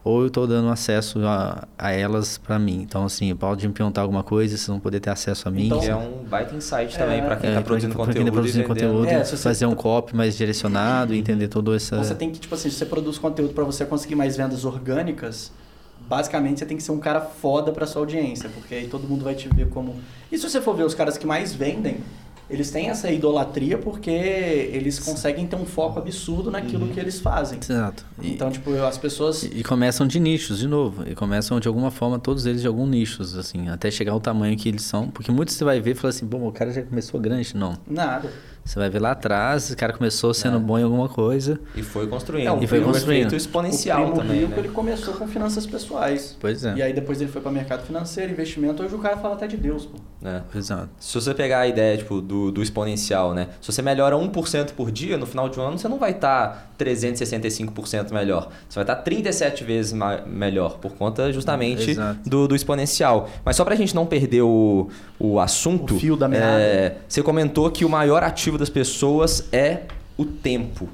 ou eu estou dando acesso a, a elas para mim. Então, assim, pode me perguntar alguma coisa, vocês vão poder ter acesso a mim. Então, é um baita insight é, também para quem está é, produzindo pra, conteúdo. Pra quem tá produzindo conteúdo, é, fazer um copy mais direcionado, entender todo essa... Você tem que, tipo assim, se você produz conteúdo para você conseguir mais vendas orgânicas basicamente você tem que ser um cara foda para sua audiência, porque aí todo mundo vai te ver como. E se você for ver os caras que mais vendem, eles têm essa idolatria porque eles conseguem ter um foco absurdo naquilo uhum. que eles fazem. Exato. Então, e, tipo, as pessoas. E, começam de nichos, de novo. E começam de alguma forma, todos eles de algum nichos, assim, até chegar ao tamanho que eles são. Porque muitos você vai ver e fala assim, bom, o cara já começou grande. Não. Nada. Você vai ver lá atrás, o cara começou sendo é. bom em alguma coisa. E foi construindo. É, e foi construindo. exponencial o também. Rico, né? ele começou com finanças pessoais. Pois é. E aí depois ele foi para mercado financeiro, investimento. Hoje o cara fala até de Deus, pô. É. Exato. Se você pegar a ideia tipo, do, do exponencial, né? Se você melhora 1% por dia, no final de um ano você não vai estar tá 365% melhor. Você vai estar tá 37 vezes melhor, por conta justamente do, do exponencial. Mas só para a gente não perder o, o assunto. O fio da meada. É, você comentou que o maior ativo das pessoas é o tempo.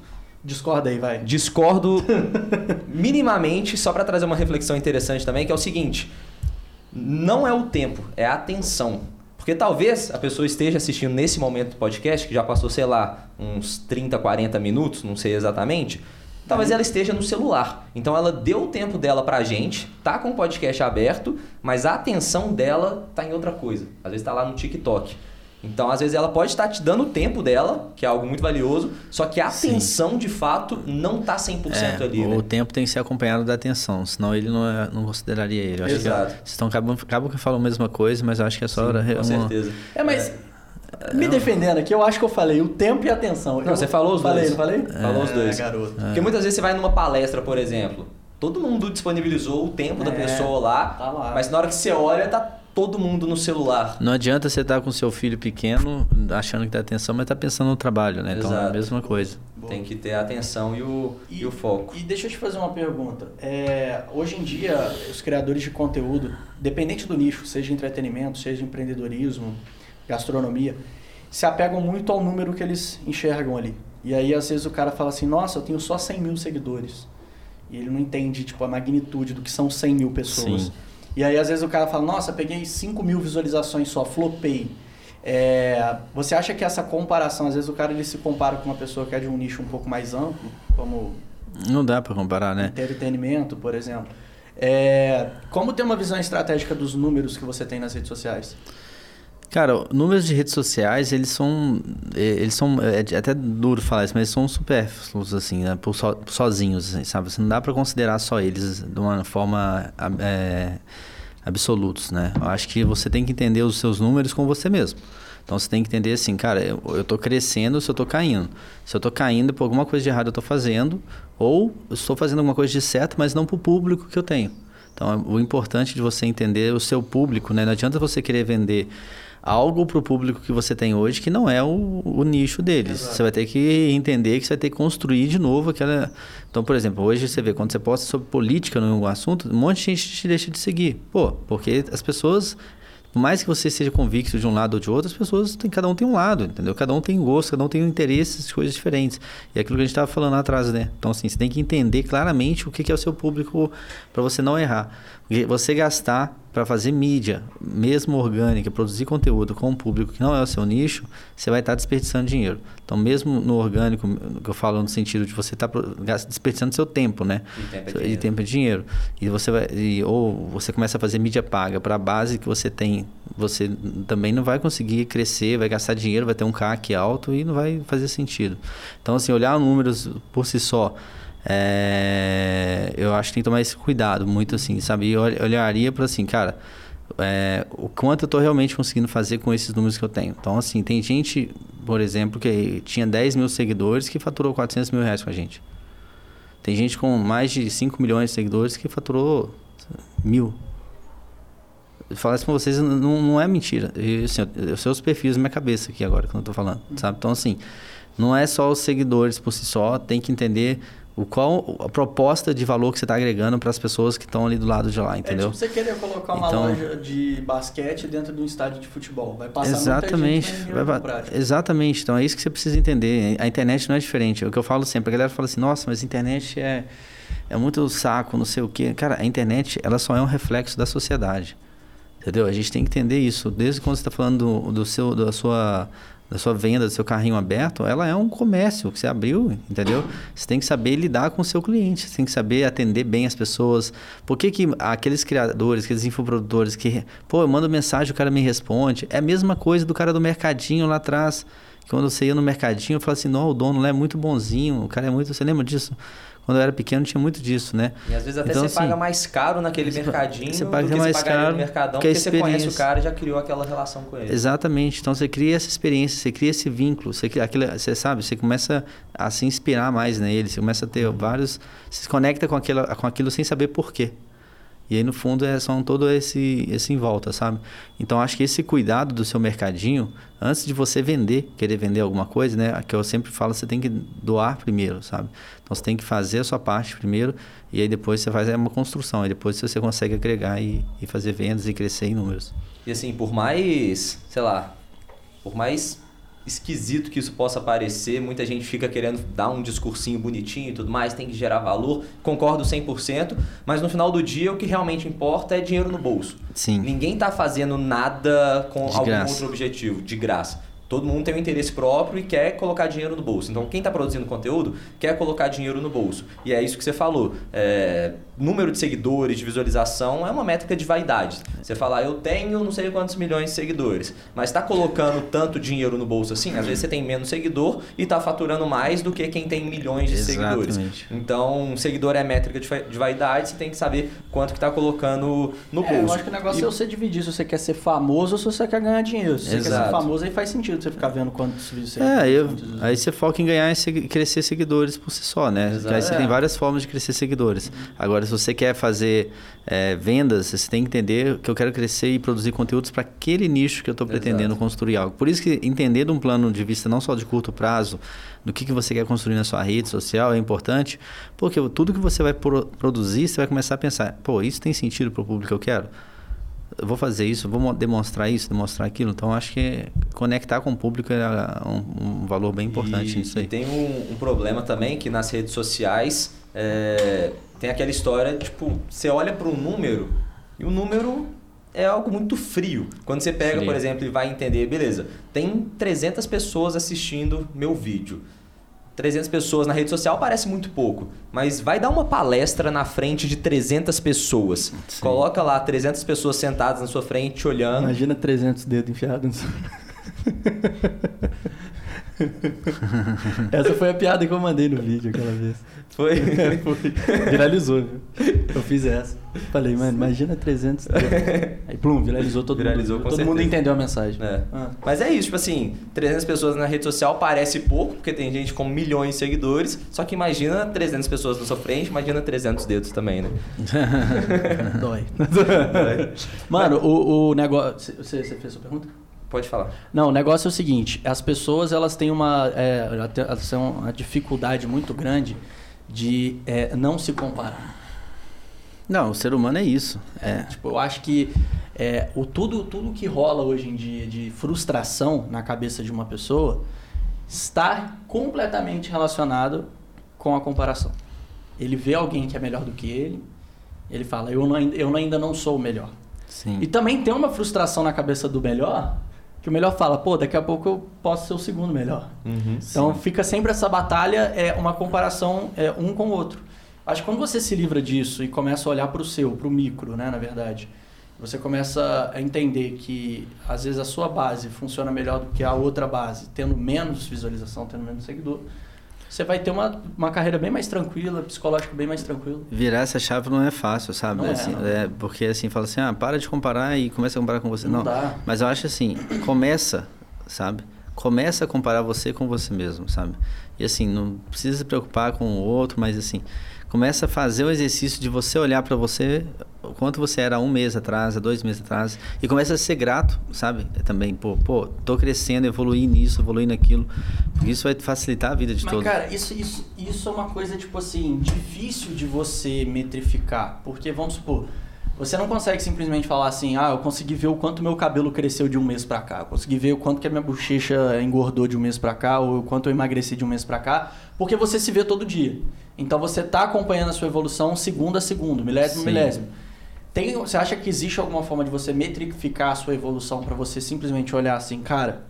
Discorda aí, vai. Discordo minimamente, só para trazer uma reflexão interessante também, que é o seguinte: não é o tempo, é a atenção. Porque talvez a pessoa esteja assistindo nesse momento do podcast, que já passou, sei lá, uns 30, 40 minutos, não sei exatamente. Talvez ela esteja no celular. Então ela deu o tempo dela pra gente, tá com o podcast aberto, mas a atenção dela tá em outra coisa. Às vezes tá lá no TikTok. Então, às vezes, ela pode estar te dando o tempo dela, que é algo muito valioso, só que a atenção, Sim. de fato, não está 100% é, ali. O né? tempo tem que ser acompanhado da atenção, senão ele não, é, não consideraria ele. Eu acho Exato. Que, vocês estão, acabam, acabam que falam a mesma coisa, mas eu acho que é só... Sim, com uma, certeza. É, mas... É, me defendendo aqui, eu acho que eu falei o tempo e a atenção. Não, eu você falou os falei, dois. Falei, não falei? É, falou os dois. garoto. Porque muitas vezes você vai numa palestra, por exemplo, todo mundo disponibilizou o tempo da é, pessoa lá, tá lá, mas na hora que você olha, tá todo mundo no celular. Não adianta você estar tá com seu filho pequeno, achando que dá atenção, mas tá pensando no trabalho, né? Exato. Então é a mesma coisa. Boa. Tem que ter a atenção e o, e, e, o foco. E deixa eu te fazer uma pergunta. É, hoje em dia, os criadores de conteúdo, dependente do nicho, seja entretenimento, seja empreendedorismo, gastronomia, se apegam muito ao número que eles enxergam ali. E aí, às vezes, o cara fala assim, nossa, eu tenho só 100 mil seguidores. E ele não entende, tipo, a magnitude do que são 100 mil pessoas. Sim. E aí, às vezes, o cara fala, nossa, peguei 5 mil visualizações só, flopei. É, você acha que essa comparação, às vezes o cara ele se compara com uma pessoa que é de um nicho um pouco mais amplo, como... Não dá para comparar, né? Entretenimento, por exemplo. É, como ter uma visão estratégica dos números que você tem nas redes sociais? Cara, números de redes sociais, eles são. Eles são. É até duro falar isso, mas eles são supérfluos, assim, né? Por so, sozinhos, assim, sabe? Você não dá para considerar só eles de uma forma. É, absolutos, né? Eu acho que você tem que entender os seus números com você mesmo. Então você tem que entender assim, cara, eu, eu tô crescendo se eu tô caindo. Se eu tô caindo por alguma coisa de errado eu tô fazendo, ou eu estou fazendo alguma coisa de certo, mas não para o público que eu tenho. Então o importante de você entender o seu público, né? Não adianta você querer vender algo para o público que você tem hoje que não é o, o nicho deles. Exato. Você vai ter que entender que você vai ter que construir de novo aquela. Então, por exemplo, hoje você vê, quando você posta sobre política num assunto, um monte de gente te deixa de seguir. Pô, porque as pessoas por mais que você seja convicto de um lado ou de outro, as pessoas têm, cada um tem um lado, entendeu? Cada um tem gosto, cada um tem interesses, coisas diferentes. E é aquilo que a gente estava falando lá atrás, né? Então, assim, você tem que entender claramente o que é o seu público para você não errar. Você gastar para fazer mídia, mesmo orgânica, produzir conteúdo com um público que não é o seu nicho, você vai estar tá desperdiçando dinheiro. Então, mesmo no orgânico, que eu falo no sentido de você estar tá desperdiçando seu tempo, né? E tempo é dinheiro. E, tempo é dinheiro. e você vai, e, ou você começa a fazer mídia paga para a base que você tem, você também não vai conseguir crescer, vai gastar dinheiro, vai ter um CAC alto e não vai fazer sentido. Então, assim, olhar números por si só é, eu acho que tem que tomar esse cuidado, muito assim, sabe? Eu olharia para assim, cara, é, o quanto eu estou realmente conseguindo fazer com esses números que eu tenho. Então, assim, tem gente por exemplo, que tinha 10 mil seguidores que faturou 400 mil reais com a gente. Tem gente com mais de 5 milhões de seguidores que faturou mil. Falar isso pra vocês não, não é mentira. Eu, assim, eu sei os perfis na minha cabeça aqui agora, quando eu tô falando, sabe? Então, assim, não é só os seguidores por si só, tem que entender o qual a proposta de valor que você está agregando para as pessoas que estão ali do lado de lá, entendeu? É tipo você querer colocar uma Então- loja de basquete dentro de um estádio de futebol. Vai passar Exatamente. muita gente Vai vai. Exatamente. Então é isso que você precisa entender. A internet não é diferente. É o que eu falo sempre. A galera fala assim, nossa, mas a internet é, é muito saco, não sei o quê. Cara, a internet, ela só é um reflexo da sociedade. Entendeu? A gente tem que entender isso. Desde quando você está falando do, do seu, da sua da sua venda, do seu carrinho aberto, ela é um comércio que você abriu, entendeu? Você tem que saber lidar com o seu cliente, você tem que saber atender bem as pessoas. Por que, que aqueles criadores, aqueles infoprodutores que, pô, eu mando mensagem, o cara me responde, é a mesma coisa do cara do mercadinho lá atrás. Quando você ia no mercadinho, eu falava assim, não, o dono lá é muito bonzinho, o cara é muito. Você lembra disso? Quando eu era pequeno tinha muito disso, né? E às vezes até Então, você assim, paga mais caro naquele você- mercadinho você paga do que mais você pagaria caro, no mercadão, porque você conhece o cara e já criou aquela relação com ele. Exatamente. Então você cria essa experiência, você cria esse vínculo, você, cria aquilo, você sabe, você começa a se inspirar mais nele, você começa a ter vários. Você se conecta com aquilo, com aquilo sem saber porquê. E aí, no fundo, é um todo esse, esse em volta, sabe? Então, acho que esse cuidado do seu mercadinho, antes de você vender, querer vender alguma coisa, né? Que eu sempre falo, você tem que doar primeiro, sabe? Então, você tem que fazer a sua parte primeiro e aí depois você faz é uma construção. E depois você consegue agregar e, e fazer vendas e crescer em números. E assim, por mais, sei lá, por mais esquisito que isso possa parecer, muita gente fica querendo dar um discursinho bonitinho e tudo mais, tem que gerar valor. Concordo 100%, mas no final do dia o que realmente importa é dinheiro no bolso. Sim. Ninguém tá fazendo nada com De algum graça. outro objetivo, de graça. Todo mundo tem um interesse próprio e quer colocar dinheiro no bolso. Então, quem está produzindo conteúdo quer colocar dinheiro no bolso. E é isso que você falou. É, número de seguidores, de visualização, é uma métrica de vaidade. Você falar, eu tenho não sei quantos milhões de seguidores, mas está colocando tanto dinheiro no bolso assim? Às vezes você tem menos seguidor e está faturando mais do que quem tem milhões de seguidores. Exatamente. Então, seguidor é métrica de va- de vaidade, você tem que saber quanto que está colocando no É, eu bolso. acho que o negócio E- é você dividir se você quer ser famoso ou se você quer ganhar dinheiro. Se você quer Exato. ser famoso, aí faz sentido você ficar vendo quantos vídeos você É, eu, aí você foca em ganhar e crescer seguidores por si só, né? Exato. Aí você É. tem várias formas de crescer seguidores. Agora, se você quer fazer é, vendas, você tem que entender que eu quero crescer e produzir conteúdos para aquele nicho que eu estou pretendendo construir algo. Por isso que entender de um plano de vista não só de curto prazo, do que, que você quer construir na sua rede social é importante, porque tudo que você vai pro- produzir, você vai começar a pensar, pô, isso tem sentido para o público que eu quero? Vou fazer isso, vou mo- demonstrar isso, demonstrar aquilo. Então, acho que conectar com o público é um, um valor bem importante e, nisso aí. E tem um, um problema também que nas redes sociais é, tem aquela história, tipo, você olha para um número e o número é algo muito frio. Quando você pega, Frio. por exemplo, e vai entender, beleza, tem 300 pessoas assistindo meu vídeo. 300 pessoas na rede social parece muito pouco, mas vai dar uma palestra na frente de 300 pessoas. Sim. Coloca lá 300 pessoas sentadas na sua frente te olhando. Imagina 300 dedos enfiados. Essa foi a piada que eu mandei no vídeo aquela vez. Foi. Foi. Viralizou, viu? Eu fiz essa. Falei, mano, imagina 300 dedos. Aí, plum, viralizou todo Viralizou, mundo. com Todo mundo certeza. entendeu a mensagem. É. Ah. Mas é isso, tipo assim, 300 pessoas na rede social parece pouco, porque tem gente com milhões de seguidores, só que imagina 300 pessoas na sua frente, imagina 300 dedos também, né? Dói. Mano, o, o negócio... Você, você fez a sua pergunta? Pode falar. Não, o negócio é o seguinte: as pessoas elas têm uma, é, elas têm uma dificuldade muito grande de é, não se comparar. Não, o ser humano é isso. É, tipo, eu acho que é, o tudo, tudo que rola hoje em dia de frustração na cabeça de uma pessoa está completamente relacionado com a comparação. Ele vê alguém que é melhor do que ele, ele fala, eu, não, eu ainda não sou o melhor. Sim. E também tem uma frustração na cabeça do melhor, que o melhor fala, pô, daqui a pouco eu posso ser o segundo melhor. Então fica sempre essa batalha, é uma comparação é, um com o outro. Acho que quando você se livra disso e começa a olhar para o seu, para o micro, né, na verdade, você começa a entender que às vezes a sua base funciona melhor do que a outra base, tendo menos visualização, tendo menos seguidor, você vai ter uma, uma carreira bem mais tranquila, psicológico bem mais tranquilo. Virar essa chave não é fácil, sabe? Não é, Assim, não. é, porque assim, fala assim, ah, para de comparar e começa a comparar com você. Não Não, dá. mas eu acho assim, começa, sabe? começa a comparar você com você mesmo, sabe? E assim, não precisa se preocupar com o outro, mas assim, começa a fazer o exercício de você olhar para você o quanto você era um mês atrás, há dois meses atrás, e começa a ser grato, sabe? Também, pô, pô, tô crescendo, evoluí nisso, evoluí naquilo, porque isso vai facilitar a vida de Mas, todos. cara, isso, isso, isso é uma coisa, tipo assim, difícil de você metrificar. Porque, vamos supor, você não consegue simplesmente falar assim, ah, eu consegui ver o quanto meu cabelo cresceu de um mês pra cá, eu consegui ver o quanto que a minha bochecha engordou de um mês pra cá, ou o quanto eu emagreci de um mês pra cá, porque você se vê todo dia. Então você tá acompanhando a sua evolução segundo a segundo, milésimo a Sim. milésimo. Tem, você acha que existe alguma forma de você metrificar a sua evolução pra você simplesmente olhar assim, cara,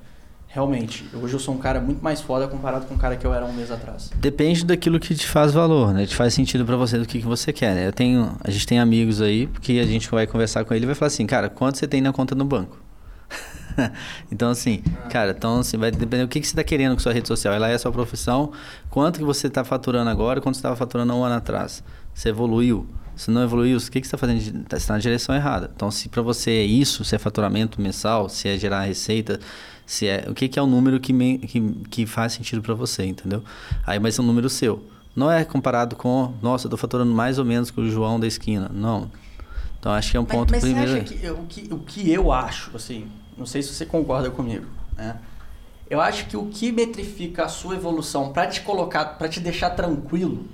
realmente, hoje eu sou um cara muito mais foda comparado com o cara que eu era um mês atrás? Depende daquilo que te faz valor, né? Te faz sentido pra você do que, que você quer, né? Eu tenho, a gente tem amigos aí que a gente vai conversar com ele e vai falar assim, cara, quanto você tem na conta no banco? então assim, cara, então assim, vai depender do que, que você está querendo com sua rede social. Ela é a sua profissão, quanto que você está faturando agora, quanto você estava faturando há um ano atrás. Você evoluiu. Se não evoluiu, o que, que você está fazendo? Você está na direção errada. Então, se para você é isso, se é faturamento mensal, se é gerar receita, se é o que, que é o número que, me, que, que faz sentido para você, entendeu? Aí, mas é um número seu. Não é comparado com, nossa, eu estou faturando mais ou menos que o João da esquina. Não. Então, acho que é um ponto mas, mas primeiro. você acha que o, que o que eu acho, assim, não sei se você concorda comigo, né? Eu acho que o que metrifica a sua evolução pra te colocar, pra te deixar tranquilo,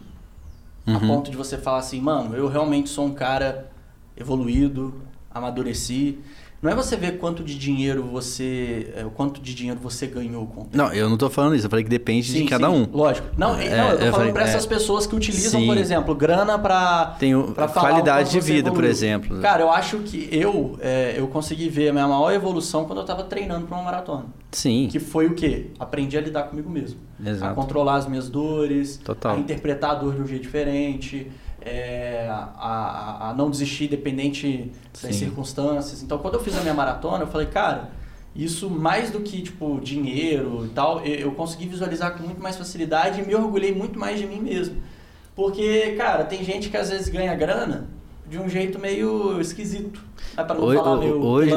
a Uhum. ponto de você falar assim, mano, eu realmente sou um cara evoluído, amadureci. Não é você ver quanto de dinheiro você, é, quanto de dinheiro você ganhou com. Não, eu não tô falando isso, eu falei que depende de Sim, cada sim, um. Lógico. Não, É, não eu tô eu falando pra é. essas pessoas que utilizam, Sim. por exemplo, grana pra, Tem o- pra falar qualidade de vida, por evoluiu. exemplo. Cara, eu acho que eu, é, eu consegui ver a minha maior evolução quando eu tava treinando pra uma maratona. Sim, Que foi o quê? Aprendi a lidar comigo mesmo. A exato. controlar as minhas dores, Total. a interpretar a dor de um jeito diferente, é, a, a- a não desistir dependente das Sim. circunstâncias. Então, quando eu fiz a minha maratona, eu falei, cara, isso mais do que, tipo, dinheiro e tal, eu, eu consegui visualizar com muito mais facilidade e me orgulhei muito mais de mim mesmo. Porque, cara, tem gente que às vezes ganha grana de um jeito meio esquisito. É pra não Hoje, falar meio hoje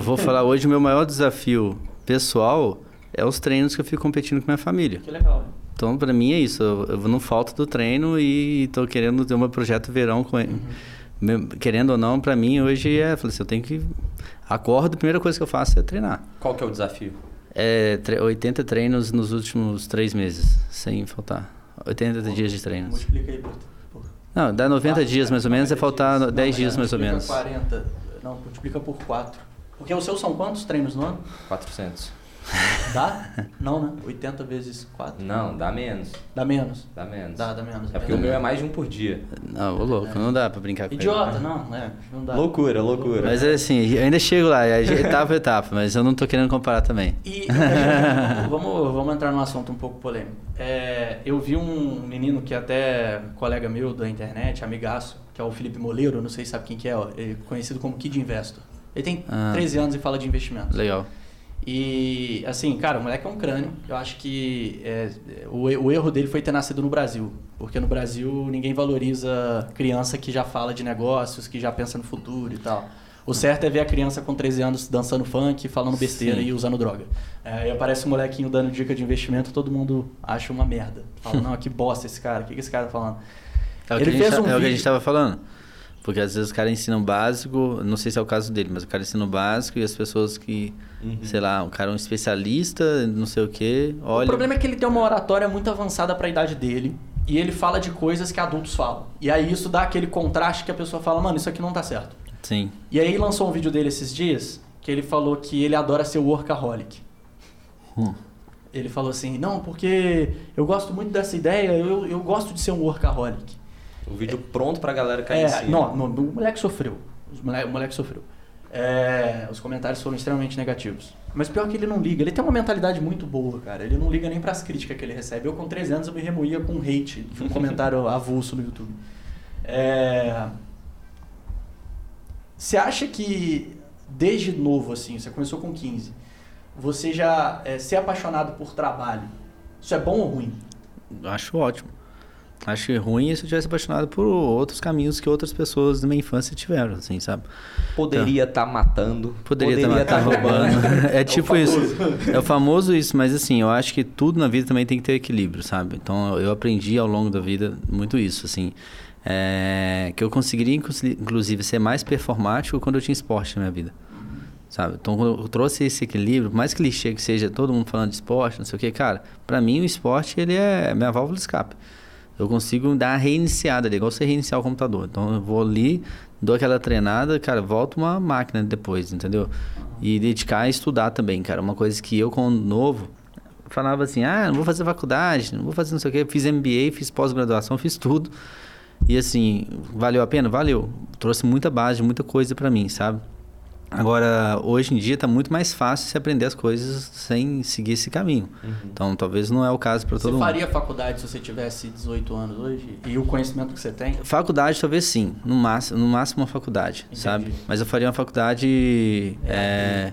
vou falar hoje o meu maior desafio pessoal é os treinos que eu fico competindo com minha família. Que legal. né? Então, pra mim é isso. Eu, eu não falto do treino e tô querendo ter um projeto verão com ele. Meu- Querendo ou não, pra mim hoje é, falei assim, eu tenho que acordo, a primeira coisa que eu faço é treinar. Qual que é o desafio? É tre- 80 treinos nos últimos três meses, sem faltar. 80 dias de treinos. Multiplica aí por... por Não, dá 90 quatro, dias né? mais ou menos, é 90 faltar dias. 10 Não, dias é, mais ou menos. 40. Não, multiplica por 4. Porque os seus são quantos treinos no ano? 400. Dá? Não, né? 80 vezes 4? Não, dá menos. Dá menos. Dá menos. Dá, dá menos. É porque o meu é mais de um por dia. Não, ô louco, não dá pra brincar com ele. Idiota, não, é. Não dá. Loucura, loucura. Mas é assim, eu ainda chego lá, é etapa a etapa, mas eu não tô querendo comparar também. E vamos, vamos entrar num assunto um pouco polêmico. É, eu vi um menino que é até colega meu da internet, amigaço, que é o Felipe Moleiro, não sei se sabe quem que é, ó, ele é conhecido como Kid Investor. Ele tem Ah. 13 anos e fala de investimentos. Legal. E, assim, cara, o moleque é um crânio. Eu acho que é, o, o erro dele foi ter nascido no Brasil. Porque no Brasil ninguém valoriza criança que já fala de negócios, que já pensa no futuro e tal. O certo é ver a criança com 13 anos dançando funk, falando besteira Sim. e usando droga. É, e aparece um molequinho dando dica de investimento, todo mundo acha uma merda. Fala, não, que bosta esse cara, o que, que esse cara tá falando? É o, que Ele a gente, fez tá- um é o que a vídeo- gente tava falando. Porque às vezes o cara ensina um básico, não sei se é o caso dele, mas o cara ensina um básico e as pessoas que, sei lá, o cara é um especialista, não sei o quê, olha. O problema é que ele tem uma oratória muito avançada para a idade dele. E ele fala de coisas que adultos falam. E aí isso dá aquele contraste que a pessoa fala, mano, isso aqui não tá certo. Sim. E aí lançou um vídeo dele esses dias que ele falou que ele adora ser workaholic. Hum. Ele falou assim, não, porque eu gosto muito dessa ideia, eu, eu gosto de ser um workaholic. O vídeo pronto pra galera cair em É, cima. não, não, o moleque sofreu. Os mole- O moleque sofreu. É, os comentários foram extremamente negativos. Mas pior que ele não liga. Ele tem uma mentalidade muito boa, cara. Ele não liga nem pras críticas que ele recebe. Eu, com 13 anos, eu me remoía com hate de um comentário avulso no YouTube. É... Você acha que, desde novo, assim, você começou com 15, você já é, ser apaixonado por trabalho, isso é bom ou ruim? Acho ótimo. Acho que ruim se eu tivesse apaixonado por outros caminhos que outras pessoas da minha infância tiveram, assim, sabe? Poderia estar tá matando. Poderia estar tá roubando. é tipo é isso. É o famoso isso, mas assim, eu acho que tudo na vida também tem que ter equilíbrio, sabe? Então eu aprendi ao longo da vida muito isso, assim. É, que eu conseguiria, inclusive, ser mais performático quando eu tinha esporte na minha vida. Sabe? Então, quando eu trouxe esse equilíbrio, mais clichê que seja todo mundo falando de esporte, não sei o que, cara, para mim o esporte ele é minha válvula de escape eu consigo dar uma reiniciada ali, igual você reiniciar o computador. Então eu vou ali, dou aquela treinada, cara, volto uma máquina depois, entendeu? E dedicar a estudar também, cara. Uma coisa que eu, como novo, falava assim: ah, não vou fazer faculdade, não vou fazer não sei o quê. Fiz MBA, fiz pós-graduação, fiz tudo. E assim, valeu a pena? Valeu. Trouxe muita base, muita coisa para mim, sabe? Agora, hoje em dia está muito mais fácil se aprender as coisas sem seguir esse caminho. Uhum. Então, talvez não é o caso para todo mundo. Você faria faculdade se você tivesse 18 anos hoje? E o conhecimento que você tem? Faculdade, talvez sim. No máximo, no máximo uma faculdade, Entendi. sabe? Mas eu faria uma faculdade... É, é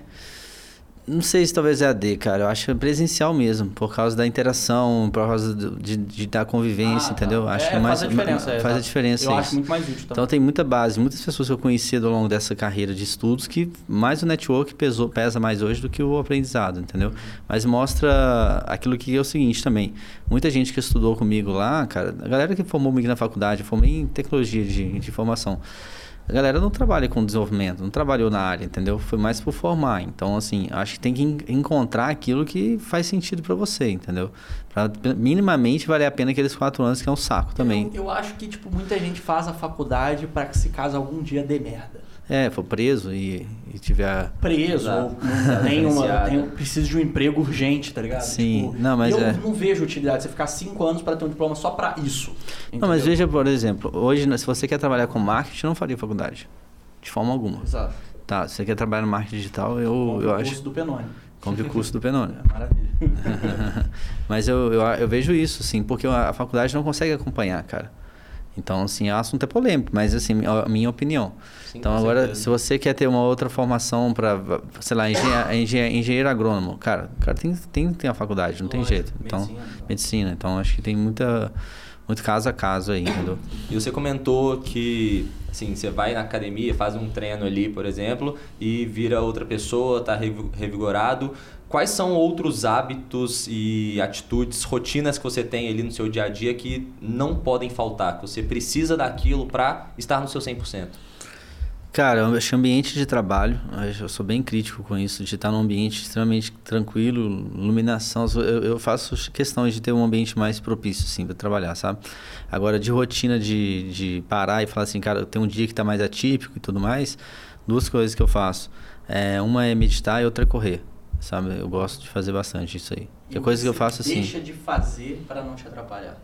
não sei se talvez é AD, cara. Eu acho é presencial mesmo, por causa da interação, por causa de, de, da convivência, ah, entendeu? Tá. Acho é, que mais, faz a diferença. É, faz a diferença eu isso. acho muito mais útil também. Então tem muita base, muitas pessoas que eu conheci ao longo dessa carreira de estudos que mais o network pesou, pesa mais hoje do que o aprendizado, entendeu? Mas mostra aquilo que é o seguinte também. Muita gente que estudou comigo lá, cara, a galera que formou comigo na faculdade, eu formei em tecnologia de, de informação a galera não trabalha com desenvolvimento, não trabalhou na área, entendeu? Foi mais por formar. Então, assim, acho que tem que encontrar aquilo que faz sentido para você, entendeu? Pra minimamente valer a pena aqueles quatro anos que é um saco também. Eu, eu acho que, tipo, muita gente faz a faculdade para que se caso algum dia dê merda. É, for preso e, e tiver. Preso, ou tem uma, tem, precisa de um emprego urgente, tá ligado? Sim, tipo, não, mas. Eu é. não vejo utilidade você ficar cinco anos para ter um diploma só para isso. Entendeu? Não, mas veja, por exemplo, hoje, se você quer trabalhar com marketing, não faria faculdade. De forma alguma. Exato. Tá, se você quer trabalhar no marketing digital, eu, Compre eu acho. curso do Penone. Compre o curso do Penone. É, maravilha. mas eu, eu, eu vejo isso, sim, porque a faculdade não consegue acompanhar, cara. Então, assim, o assunto é polêmico, mas, assim, a minha opinião. Sim, então, agora, certeza. se você quer ter uma outra formação para, sei lá, engenheiro, engenheiro, engenheiro, agrônomo, cara, o cara tem, tem, tem a faculdade, não Lógico, tem jeito. Então, medicina, então. medicina. Então, acho que tem muita, muito caso a caso aí, entendeu? E você comentou que, assim, você vai na academia, faz um treino ali, por exemplo, e vira outra pessoa, tá revigorado. Quais são outros hábitos e atitudes, rotinas que você tem ali no seu dia a dia que não podem faltar, que você precisa daquilo para estar no seu 100%? Cara, eu acho ambiente de trabalho, eu sou bem crítico com isso, de estar num ambiente extremamente tranquilo, iluminação. Eu, eu faço questão de ter um ambiente mais propício, assim, para trabalhar, sabe? Agora, de rotina de, de parar e falar assim, cara, tem um dia que está mais atípico e tudo mais, duas coisas que eu faço. É, uma é meditar e outra é correr sabe? Eu gosto de fazer bastante isso aí. Que é coisa que eu faço assim. Deixa de fazer para não te atrapalhar.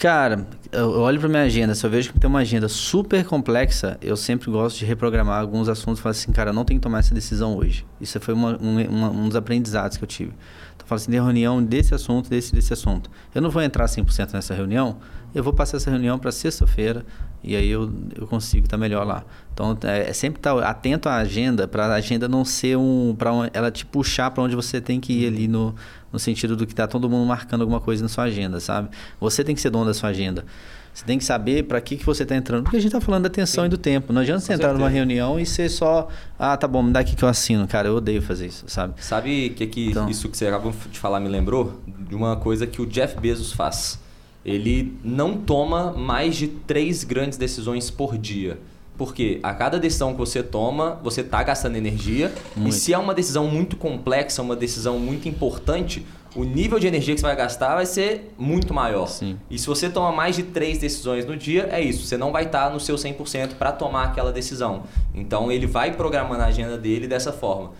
Cara, eu olho para minha agenda, se eu vejo que tem uma agenda super complexa, eu sempre gosto de reprogramar alguns assuntos e falar assim, cara, não tem que tomar essa decisão hoje. Isso foi uma, um, um dos aprendizados que eu tive. Então, eu falo assim, tem reunião desse assunto, desse, desse assunto. Eu não vou entrar 100% nessa reunião, eu vou passar essa reunião para sexta-feira e aí eu, eu consigo estar tá melhor lá. Então é, é sempre estar tá atento à agenda para a agenda não ser um para ela te puxar para onde você tem que ir ali no, no sentido do que está todo mundo marcando alguma coisa na sua agenda, sabe? Você tem que ser dono da sua agenda. Você tem que saber para que, que você está entrando. Porque a gente está falando da atenção Sim. e do tempo. Não adianta você entrar numa reunião e ser só, ah, tá bom, me dá aqui que eu assino. Cara, eu odeio fazer isso, sabe? Sabe que, que então, isso que você acabou de falar me lembrou? De uma coisa que o Jeff Bezos faz ele não toma mais de três grandes decisões por dia. Porque a cada decisão que você toma, você está gastando energia. Muito. E se é uma decisão muito complexa, uma decisão muito importante, o nível de energia que você vai gastar vai ser muito maior. Sim. E se você toma mais de três decisões no dia, é isso. Você não vai estar tá no seu 100% para tomar aquela decisão. Então ele vai programando a agenda dele dessa forma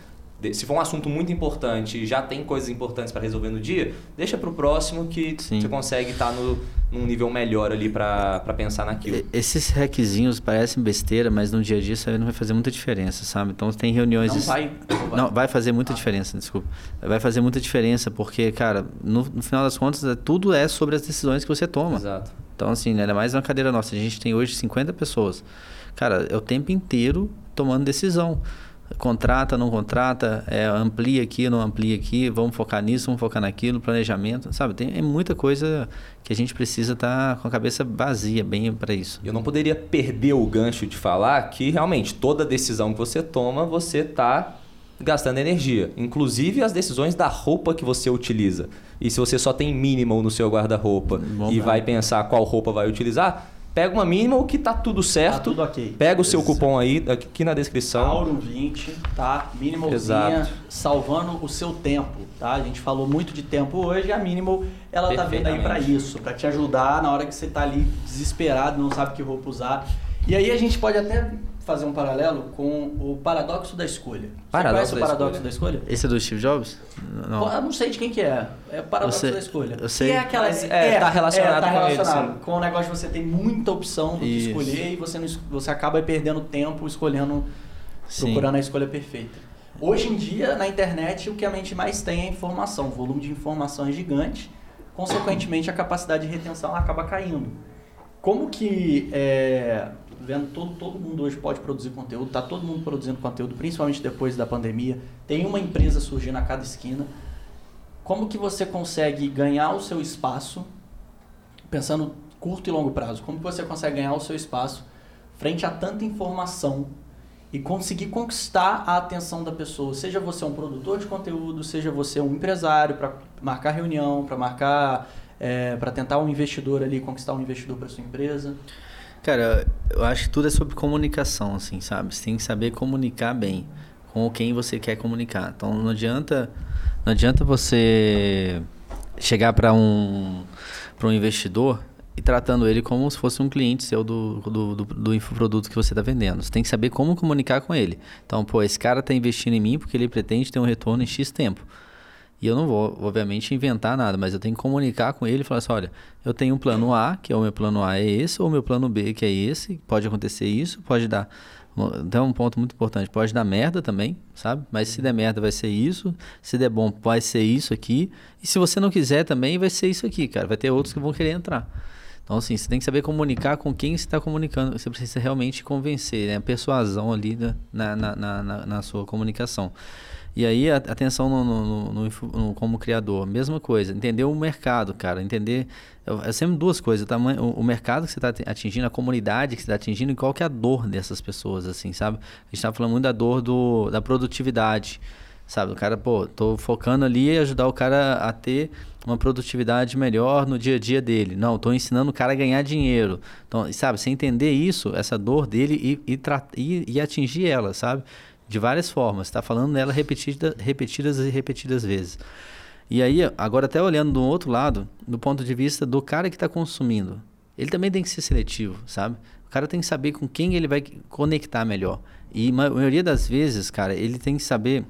se for um assunto muito importante e já tem coisas importantes para resolver no dia, deixa para o próximo que Sim. você consegue estar tá no, num nível melhor ali para pensar naquilo. Esses requisinhos parecem besteira, mas no dia a dia isso aí não vai fazer muita diferença, sabe? Então tem reuniões... Não vai. Não, vai fazer muita ah. diferença, desculpa. Vai fazer muita diferença porque, cara, no, no final das contas, é, tudo é sobre as decisões que você toma. Exato. Então, assim, ainda mais na cadeira nossa. A gente tem hoje 50 pessoas. Cara, é o tempo inteiro tomando decisão. Contrata, não contrata, é, amplia aqui, não amplia aqui, vamos focar nisso, vamos focar naquilo, planejamento, sabe? Tem é muita coisa que a gente precisa estar tá com a cabeça vazia bem para isso. Eu não poderia perder o gancho de falar que realmente toda decisão que você toma, você está gastando energia, inclusive as decisões da roupa que você utiliza. E se você só tem minimal no seu guarda-roupa e vai pensar qual roupa vai utilizar, Pega uma mínima que tá tudo certo. Tá tudo ok. Pega o seu cupom aí, aqui na descrição. Auro 20, tá? Minimalzinha, salvando o seu tempo, tá? A gente falou muito de tempo hoje, a Minimal, ela tá vindo aí para isso, para te ajudar na hora que você tá ali desesperado, não sabe que roupa usar. E aí a gente pode até fazer um paralelo com o paradoxo da escolha. Paradoxo Você conhece o paradoxo da escolha? da escolha? Esse é do Steve Jobs? Não. Pô, eu não sei de quem que é. É o paradoxo sei, da escolha. Eu sei. Que é aquela Mas, é, é, tá relacionado, é, tá relacionado com, ele, com o negócio de você ter muita opção do que escolher e você, não, você acaba perdendo tempo escolhendo, Sim. procurando a escolha perfeita. Hoje em dia, na internet, o que a mente mais tem é informação. O volume de informação é gigante. Consequentemente, a capacidade de retenção acaba caindo. Como que é, vendo todo, todo mundo hoje pode produzir conteúdo, está todo mundo produzindo conteúdo, principalmente depois da pandemia. Tem uma empresa surgindo a cada esquina. Como que você consegue ganhar o seu espaço, pensando curto e longo prazo, como que você consegue ganhar o seu espaço frente a tanta informação e conseguir conquistar a atenção da pessoa, seja você um produtor de conteúdo, seja você um empresário para marcar reunião, para marcar, é, para tentar um investidor ali, conquistar um investidor para sua empresa. Cara, eu acho que tudo é sobre comunicação, assim, sabe? Você tem que saber comunicar bem com quem você quer comunicar. Então não adianta, não adianta você chegar para um um investidor e tratando ele como se fosse um cliente seu do, do, do, do infoproduto que você está vendendo. Você tem que saber como comunicar com ele. Então, pô, esse cara está investindo em mim porque ele pretende ter um retorno em X tempo. E eu não vou, obviamente, inventar nada, mas eu tenho que comunicar com ele e falar assim: olha, eu tenho um plano A, que é o meu plano A é esse, ou o meu plano B, que é esse, pode acontecer isso, pode dar. Então, um ponto muito importante: pode dar merda também, sabe? Mas se der merda, vai ser isso. Se der bom, vai ser isso aqui. E se você não quiser também, vai ser isso aqui, cara. Vai ter outros que vão querer entrar. Então, assim, você tem que saber comunicar com quem você está comunicando. Você precisa realmente convencer, né? A persuasão ali na, na, na, na sua comunicação. E aí, atenção no, no, no, no, como criador, mesma coisa, entender o mercado, cara, entender, é sempre duas coisas, o, tamanho, o, mercado que você está atingindo, a comunidade que você está atingindo e qual que é a dor dessas pessoas, assim, sabe? A gente está falando muito da dor do, da produtividade, sabe? O cara, pô, tô focando ali e ajudar o cara a ter uma produtividade melhor no dia a dia dele. Não, tô ensinando o cara a ganhar dinheiro. Então, sabe, você entender isso, essa dor dele e, e, e, e atingir ela, sabe? De várias formas. Está falando nela repetida, repetidas e repetidas vezes. E aí, agora até olhando do outro lado, do ponto de vista do cara que está consumindo, ele também tem que ser seletivo, sabe? O cara tem que saber com quem ele vai conectar melhor. E a maioria das vezes, cara, ele tem que saber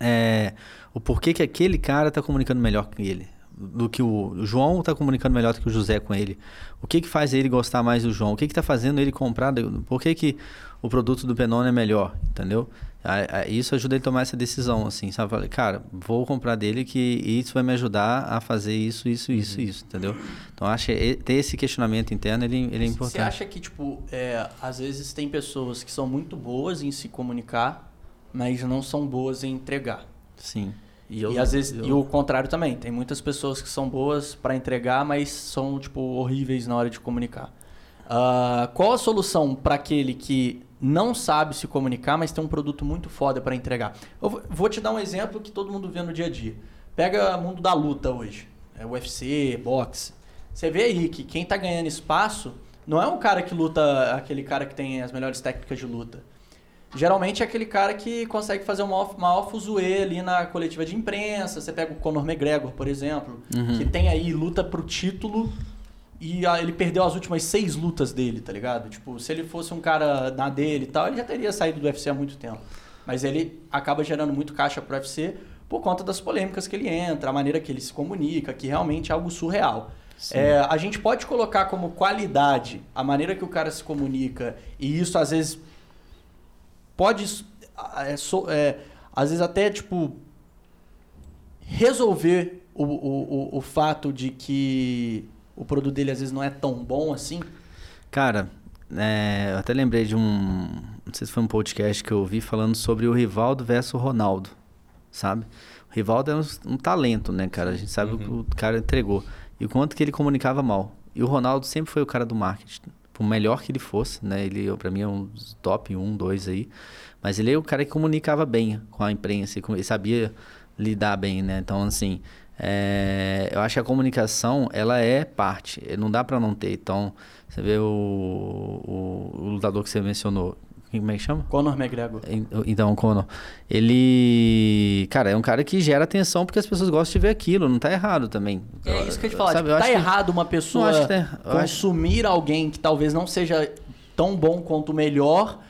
é, o porquê que aquele cara está comunicando melhor que ele do que o, o João está comunicando melhor do que o José com ele. O que que faz ele gostar mais do João? O que que está fazendo ele comprar? Por que, que o produto do Penone é melhor? Entendeu? Isso ajuda ele a tomar essa decisão, assim, sabe? Falei, cara, vou comprar dele que isso vai me ajudar a fazer isso, isso, isso, uhum. isso, entendeu? Então, acho que ter esse questionamento interno, ele, ele é importante. Você acha que, tipo, é, às vezes tem pessoas que são muito boas em se comunicar, mas não são boas em entregar? Sim. E, eu, e às vezes eu... e o contrário também. Tem muitas pessoas que são boas para entregar, mas são tipo horríveis na hora de comunicar. Uh, qual a solução para aquele que não sabe se comunicar, mas tem um produto muito foda para entregar? Eu vou te dar um exemplo que todo mundo vê no dia a dia. Pega o mundo da luta hoje, é UFC, boxe. Você vê aí que quem tá ganhando espaço não é um cara que luta, aquele cara que tem as melhores técnicas de luta geralmente é aquele cara que consegue fazer uma maior fuzuê ali na coletiva de imprensa. Você pega o Conor McGregor, por exemplo, uhum. que tem aí luta pro título e ele perdeu as últimas seis lutas dele, tá ligado? Tipo, se ele fosse um cara na dele e tal, ele já teria saído do UFC há muito tempo. Mas ele acaba gerando muito caixa pro UFC por conta das polêmicas que ele entra, a maneira que ele se comunica, que realmente é algo surreal. É, a gente pode colocar como qualidade a maneira que o cara se comunica, e isso às vezes pode, é, é, às vezes até, tipo, resolver o, o, o, o fato de que o produto dele às vezes não é tão bom assim? Cara, é, eu até lembrei de um, não sei se foi um podcast que eu ouvi falando sobre o Rivaldo versus o Ronaldo, sabe? O Rivaldo é um, um talento, né, cara? A gente sabe uhum. o que o cara entregou e o quanto que ele comunicava mal. E o Ronaldo sempre foi o cara do marketing, por melhor que ele fosse, né? Ele, para mim, é um top um, dois aí. Mas ele é o cara que comunicava bem com a imprensa, e sabia lidar bem, né? Então, assim, é, eu acho que a comunicação, ela é parte, não dá para não ter. Então, você vê o, o, o, lutador que você mencionou, como é que chama? Conor McGregor. Então, Conor. Ele, cara, é um cara que gera atenção porque as pessoas gostam de ver aquilo, não tá errado também. É isso que eu te falar, tipo, tá errado uma pessoa tá, consumir acho... alguém que talvez não seja tão bom quanto o melhor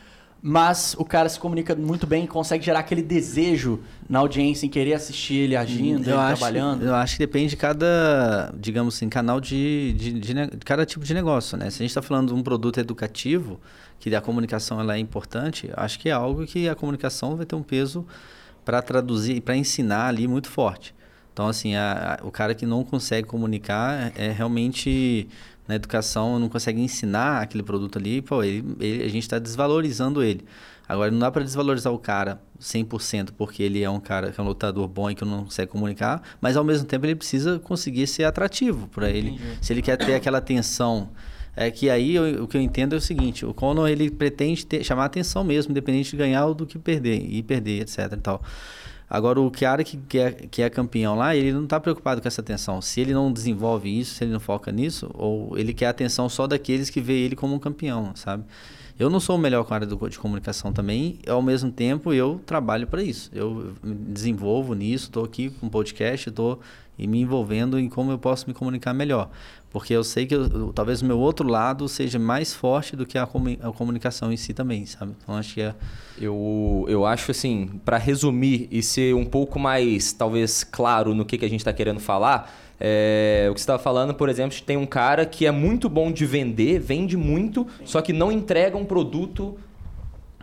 mas o cara se comunica muito bem e consegue gerar aquele desejo na audiência em querer assistir ele agindo, eu ele acho, trabalhando. Eu acho que depende de cada, digamos assim, canal de, de, de, de cada tipo de negócio, né? Se a gente está falando de um produto educativo, que a comunicação ela é importante, acho que é algo que a comunicação vai ter um peso para traduzir e para ensinar ali muito forte. Então, assim, a, a, o cara que não consegue comunicar é, é realmente na educação não consegue ensinar aquele produto ali, pô, ele, ele a gente está desvalorizando ele. Agora, não dá para desvalorizar o cara 100% porque ele é um cara que é um lutador bom e que não consegue comunicar, mas ao mesmo tempo ele precisa conseguir ser atrativo para ele. Se ele quer ter aquela atenção é que aí eu, o que eu entendo é o seguinte, o Conor ele pretende ter, chamar atenção mesmo, independente de ganhar ou do que perder, e perder, etc e tal. Agora, o Chiara que, que, é, que é campeão lá, ele não está preocupado com essa atenção. Se ele não desenvolve isso, se ele não foca nisso, ou ele quer a atenção só daqueles que vê ele como um campeão, sabe? Eu não sou o melhor com a área do, de comunicação também, ao mesmo tempo eu trabalho para isso. Eu desenvolvo nisso, estou aqui com um podcast, estou me envolvendo em como eu posso me comunicar melhor. Porque eu sei que eu, talvez o meu outro lado seja mais forte do que a, a comunicação em si também, sabe? Então acho que é. Eu, eu acho assim, para resumir e ser um pouco mais, talvez, claro no que, que a gente está querendo falar, é, o que você estava falando, por exemplo, tem um cara que é muito bom de vender, vende muito, só que não entrega um produto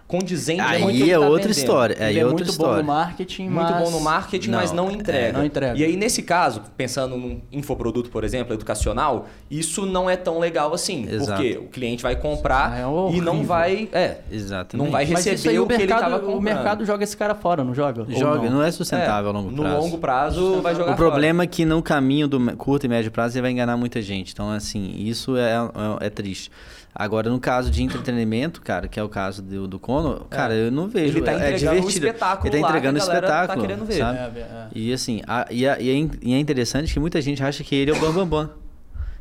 condizente aí com o que ele é tá outra vendendo. história aí ele é, é outra muito história. bom no marketing muito bom no marketing não, mas não entrega. É, não entrega e aí nesse caso pensando num infoproduto por exemplo educacional isso não é tão legal assim Exato. porque o cliente vai comprar é e não vai é Exatamente. não vai receber o, o, que mercado, ele estava comprando o mercado joga esse cara fora não joga joga não? não? é sustentável é, a longo prazo no longo prazo vai jogar o problema fora. é que no caminho do curto e médio prazo ele vai enganar muita gente então assim isso é, é, é triste Agora, no caso de entretenimento, cara, que é o caso do, do Conor, é. cara, eu não vejo. Ele tá é entregando é divertido. Um espetáculo ele tá entregando um tá espetáculo. Tá querendo ver. Sabe? É, é. E assim, a, e, a, e, é, interessante que muita gente acha que ele é o Bambambam. Bam, bam,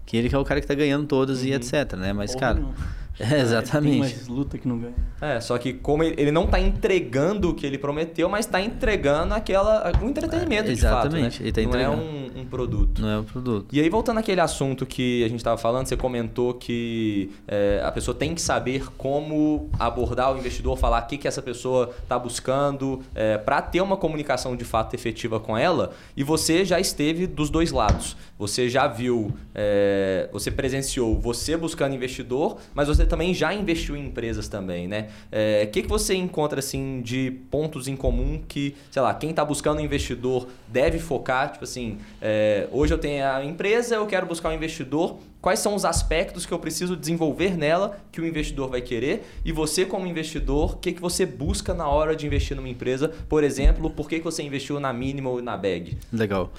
que ele que é o cara que tá ganhando todas uhum. e etc, né? Mas, Porra, cara. Não. É, exatamente. Tem luta que não ganha. É, só que como ele não está entregando o que ele prometeu, mas está entregando aquela um entretenimento é, exatamente. de fato, né? Tá não é um, um, produto. Não é um produto. E aí voltando àquele assunto que a gente estava falando, você comentou que é, a pessoa tem que saber como abordar o investidor, falar o que que essa pessoa está buscando, é, para ter uma comunicação de fato efetiva com ela. E você já esteve dos dois lados. Você já viu, é, você presenciou você buscando investidor, mas você também já investiu em empresas também, né? O é, que, que você encontra assim de pontos em comum que, sei lá, quem está buscando investidor deve focar? Tipo assim, é, hoje eu tenho a empresa, eu quero buscar um investidor. Quais são os aspectos que eu preciso desenvolver nela que o investidor vai querer? E você, como investidor, o que, que você busca na hora de investir numa empresa? Por exemplo, por que, que você investiu na Minimal e na Bag? Legal.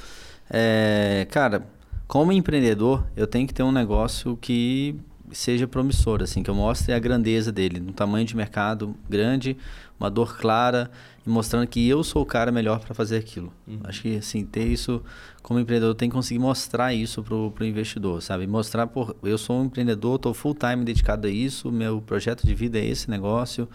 É, cara, como empreendedor, eu tenho que ter um negócio que seja promissor, assim, que eu mostre a grandeza dele, um tamanho de mercado grande, uma dor clara e mostrando que eu sou o cara melhor para fazer aquilo. Uhum. Acho que assim, ter isso como empreendedor tem que conseguir mostrar isso pro, pro investidor, sabe? Mostrar por eu sou um empreendedor, estou full time dedicado a isso, meu projeto de vida é esse negócio.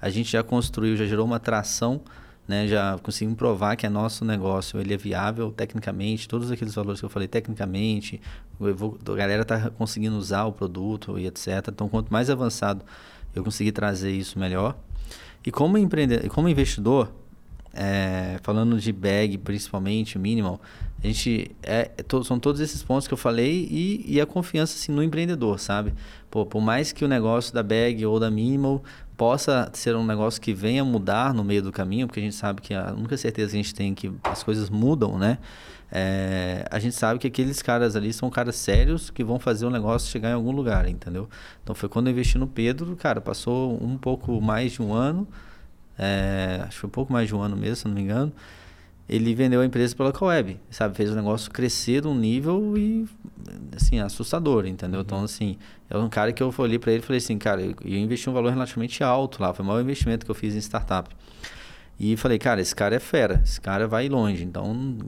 A gente já construiu, já gerou uma atração né, já conseguimos provar que é nosso negócio, ele é viável tecnicamente, todos aqueles valores que eu falei tecnicamente, a galera está conseguindo usar o produto e etc. Então, quanto mais avançado eu conseguir trazer isso melhor. E como empreendedor, como investidor, é, falando de bag, principalmente, minimal, a gente é, são todos esses pontos que eu falei e, e a confiança assim, no empreendedor, sabe? Pô, por mais que o negócio da bag ou da minimal possa ser um negócio que venha mudar no meio do caminho, porque a gente sabe que a única certeza que a gente tem é que as coisas mudam, né? É, a gente sabe que aqueles caras ali são caras sérios que vão fazer o negócio chegar em algum lugar, entendeu? Então foi quando eu investi no Pedro, cara, passou um pouco mais de um ano é, acho que foi um pouco mais de um ano mesmo, se não me engano. Ele vendeu a empresa pela Coeb, sabe? Fez o negócio crescer de um nível e, assim, assustador, entendeu? Uhum. Então, assim, é um cara que eu olhei para ele e falei assim, cara, eu, eu investi um valor relativamente alto lá, foi o maior investimento que eu fiz em startup. E falei, cara, esse cara é fera, esse cara vai longe. Então,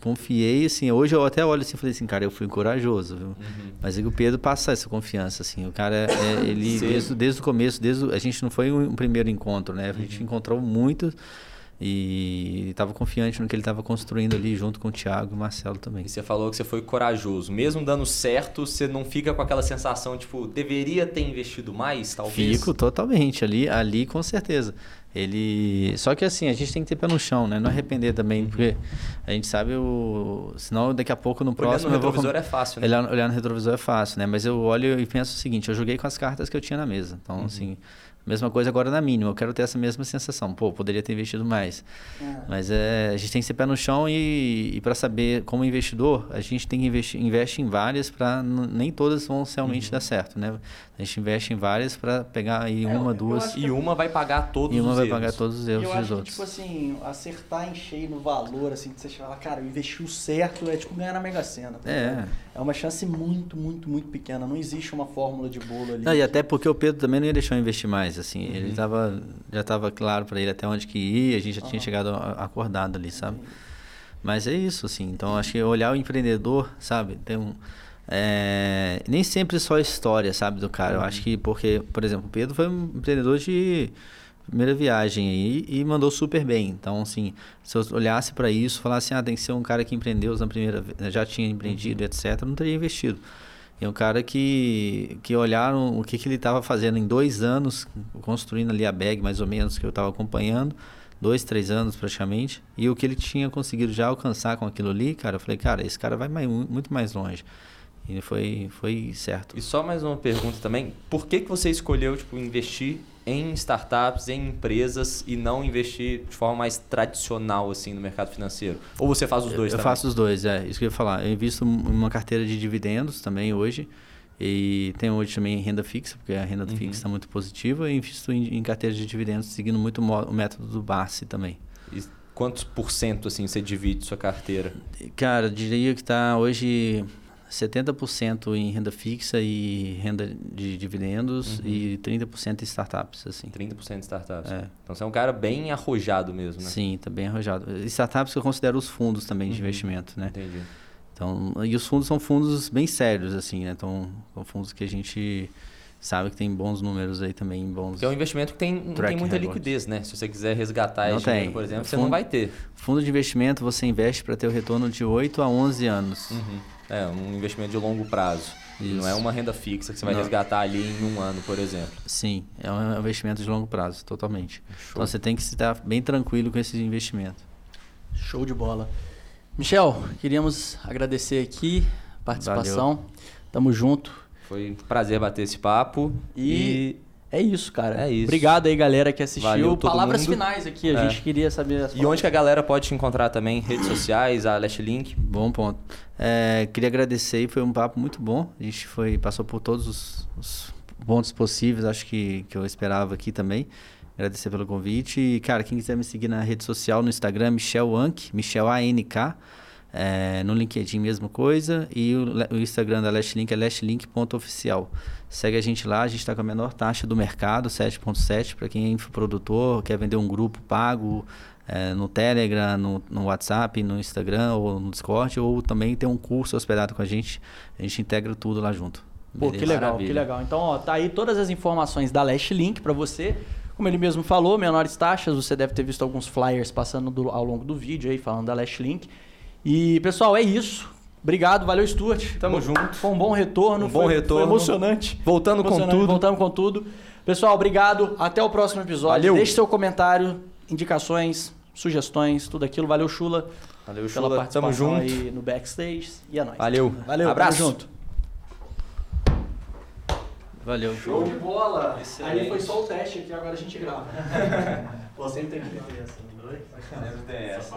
confiei, assim, hoje eu até olho assim e falei assim, cara, eu fui corajoso, viu? Uhum. Mas é que o Pedro passa essa confiança, assim. O cara, é, ele, desde, desde o começo, desde o, a gente não foi um, um primeiro encontro, né? A gente uhum. encontrou muitos e estava confiante no que ele estava construindo ali junto com o Thiago e o Marcelo também. E você falou que você foi corajoso. Mesmo dando certo, você não fica com aquela sensação, tipo, deveria ter investido mais, talvez? Fico totalmente. Ali, ali com certeza. Ele. Só que assim, a gente tem que ter pé no chão, né? Não arrepender também, porque a gente sabe o. Senão daqui a pouco no próximo. Olhar no retrovisor vou... é fácil, né? Olhar, olhar no retrovisor é fácil, né? Mas eu olho e penso o seguinte: eu joguei com as cartas que eu tinha na mesa. Então, uhum. assim, Mesma coisa agora na mínima, eu quero ter essa mesma sensação. Pô, poderia ter investido mais. É. Mas é, a gente tem que ser pé no chão e, e para saber, como investidor, a gente tem que investir investe em várias para nem todas vão realmente uhum. dar certo, né? A gente investe em várias para pegar aí é, uma, duas. E uma vai pagar todos os erros. E uma vai pagar todos os erros eu dos outros. Que, tipo assim, acertar em cheio no valor, assim, que você fala, cara, eu investi o certo, é tipo ganhar na Mega Sena. Tá é. É uma chance muito, muito, muito pequena. Não existe uma fórmula de bolo ali. Não, e até porque o Pedro também não ia deixar eu investir mais, assim. Uhum. Ele tava, já estava claro para ele até onde que ia, a gente já uhum. tinha chegado acordado ali, sabe? Uhum. Mas é isso, assim. Então, acho que olhar o empreendedor, sabe? Tem um é, nem sempre só a história, sabe, do cara. Uhum. Eu acho que porque, por exemplo, o Pedro foi um empreendedor de primeira viagem aí e mandou super bem. Então, assim, se eu olhasse para isso, falasse, ah, tem que ser um cara que empreendeu na primeira já tinha empreendido, uhum. etc, não teria investido. E um cara que, que olharam o que, que ele estava fazendo em dois anos, construindo ali a bag, mais ou menos, que eu estava acompanhando, dois, três anos praticamente, e o que ele tinha conseguido já alcançar com aquilo ali, cara, eu falei, cara, esse cara vai mais, muito mais longe. E foi, foi certo. E só mais uma pergunta também. Por que, que você escolheu tipo, investir em startups, em empresas e não investir de forma mais tradicional assim no mercado financeiro? Ou você faz os dois eu, também? Eu faço os dois, é. Isso que eu ia falar. Eu invisto em uma carteira de dividendos também hoje. E tenho hoje também renda fixa, porque a renda uhum. fixa está muito positiva. E invisto em, em carteira de dividendos seguindo muito o método do Barsi também. E quantos por cento assim, você divide sua carteira? Cara, diria que está hoje 70% em renda fixa e renda de dividendos uhum. e 30% em startups, assim. 30% em startups. É. Então você é um cara bem arrojado mesmo, né? Sim, tá bem arrojado. Startups eu considero os fundos também uhum. de investimento, né? Entendi. Então, e os fundos são fundos bem sérios, assim, né? Então, são fundos que a gente sabe que tem bons números aí também, bons. Que é um investimento que tem, tem muita liquidez, né? Se você quiser resgatar não esse tem. dinheiro, por exemplo, fundo, você não vai ter. Fundo de investimento você investe para ter o retorno de 8 a 11 anos. Uhum. É, um investimento de longo prazo. Isso. Não é uma renda fixa que você vai Não. resgatar ali em um ano, por exemplo. Sim, é um investimento de longo prazo, totalmente. Show. Então você tem que estar bem tranquilo com esse investimento. Show de bola. Michel, queríamos agradecer aqui a participação. Valeu. Tamo junto. Foi um prazer bater esse papo. e... e... É isso, cara. É isso. Obrigado aí, galera, que assistiu. Valeu, Palavras mundo. finais aqui, a é. gente queria saber as E onde que a galera pode te encontrar também? Redes sociais, a Last Link? Bom ponto. É, queria agradecer, foi um papo muito bom. A gente foi, passou por todos os, os pontos possíveis, acho que, que eu esperava aqui também. Agradecer pelo convite. E, cara, quem quiser me seguir na rede social, no Instagram, Michel Ank, Michel A-N-K. É, no LinkedIn, mesma coisa. E o, o Instagram da Lashlink é lashlink.oficial. Segue a gente lá, a gente está com a menor taxa do mercado, 7.7, para quem é infoprodutor, quer vender um grupo pago é, no Telegram, no, no, WhatsApp, no Instagram ou no Discord, ou também tem um curso hospedado com a gente. A gente integra tudo lá junto. Pô, Beleza? que legal, Maravilha. que legal. Então, ó, tá aí todas as informações da Lashlink para você. Como ele mesmo falou, menores taxas, você deve ter visto alguns flyers passando do, ao longo do vídeo aí, falando da Lashlink. Link. E, pessoal, é isso. Obrigado, valeu, Stuart. Tamo junto. Foi um bom retorno. Um bom foi, retorno. Foi emocionante. Voltando emocionante, com tudo. Voltando com tudo. Pessoal, obrigado. Até o próximo episódio. Valeu. Deixe seu comentário, indicações. sugestões, tudo aquilo. Valeu, Chula, Valeu, pela Chula. participação Tamo junto. aí no backstage. E é nóis. Valeu. Valeu, Abraço. tamo junto. Valeu. Show de bola. Excelente. Ali foi só o teste aqui, agora a gente grava. Você tem que ver assim, dois. Sempre tem essa.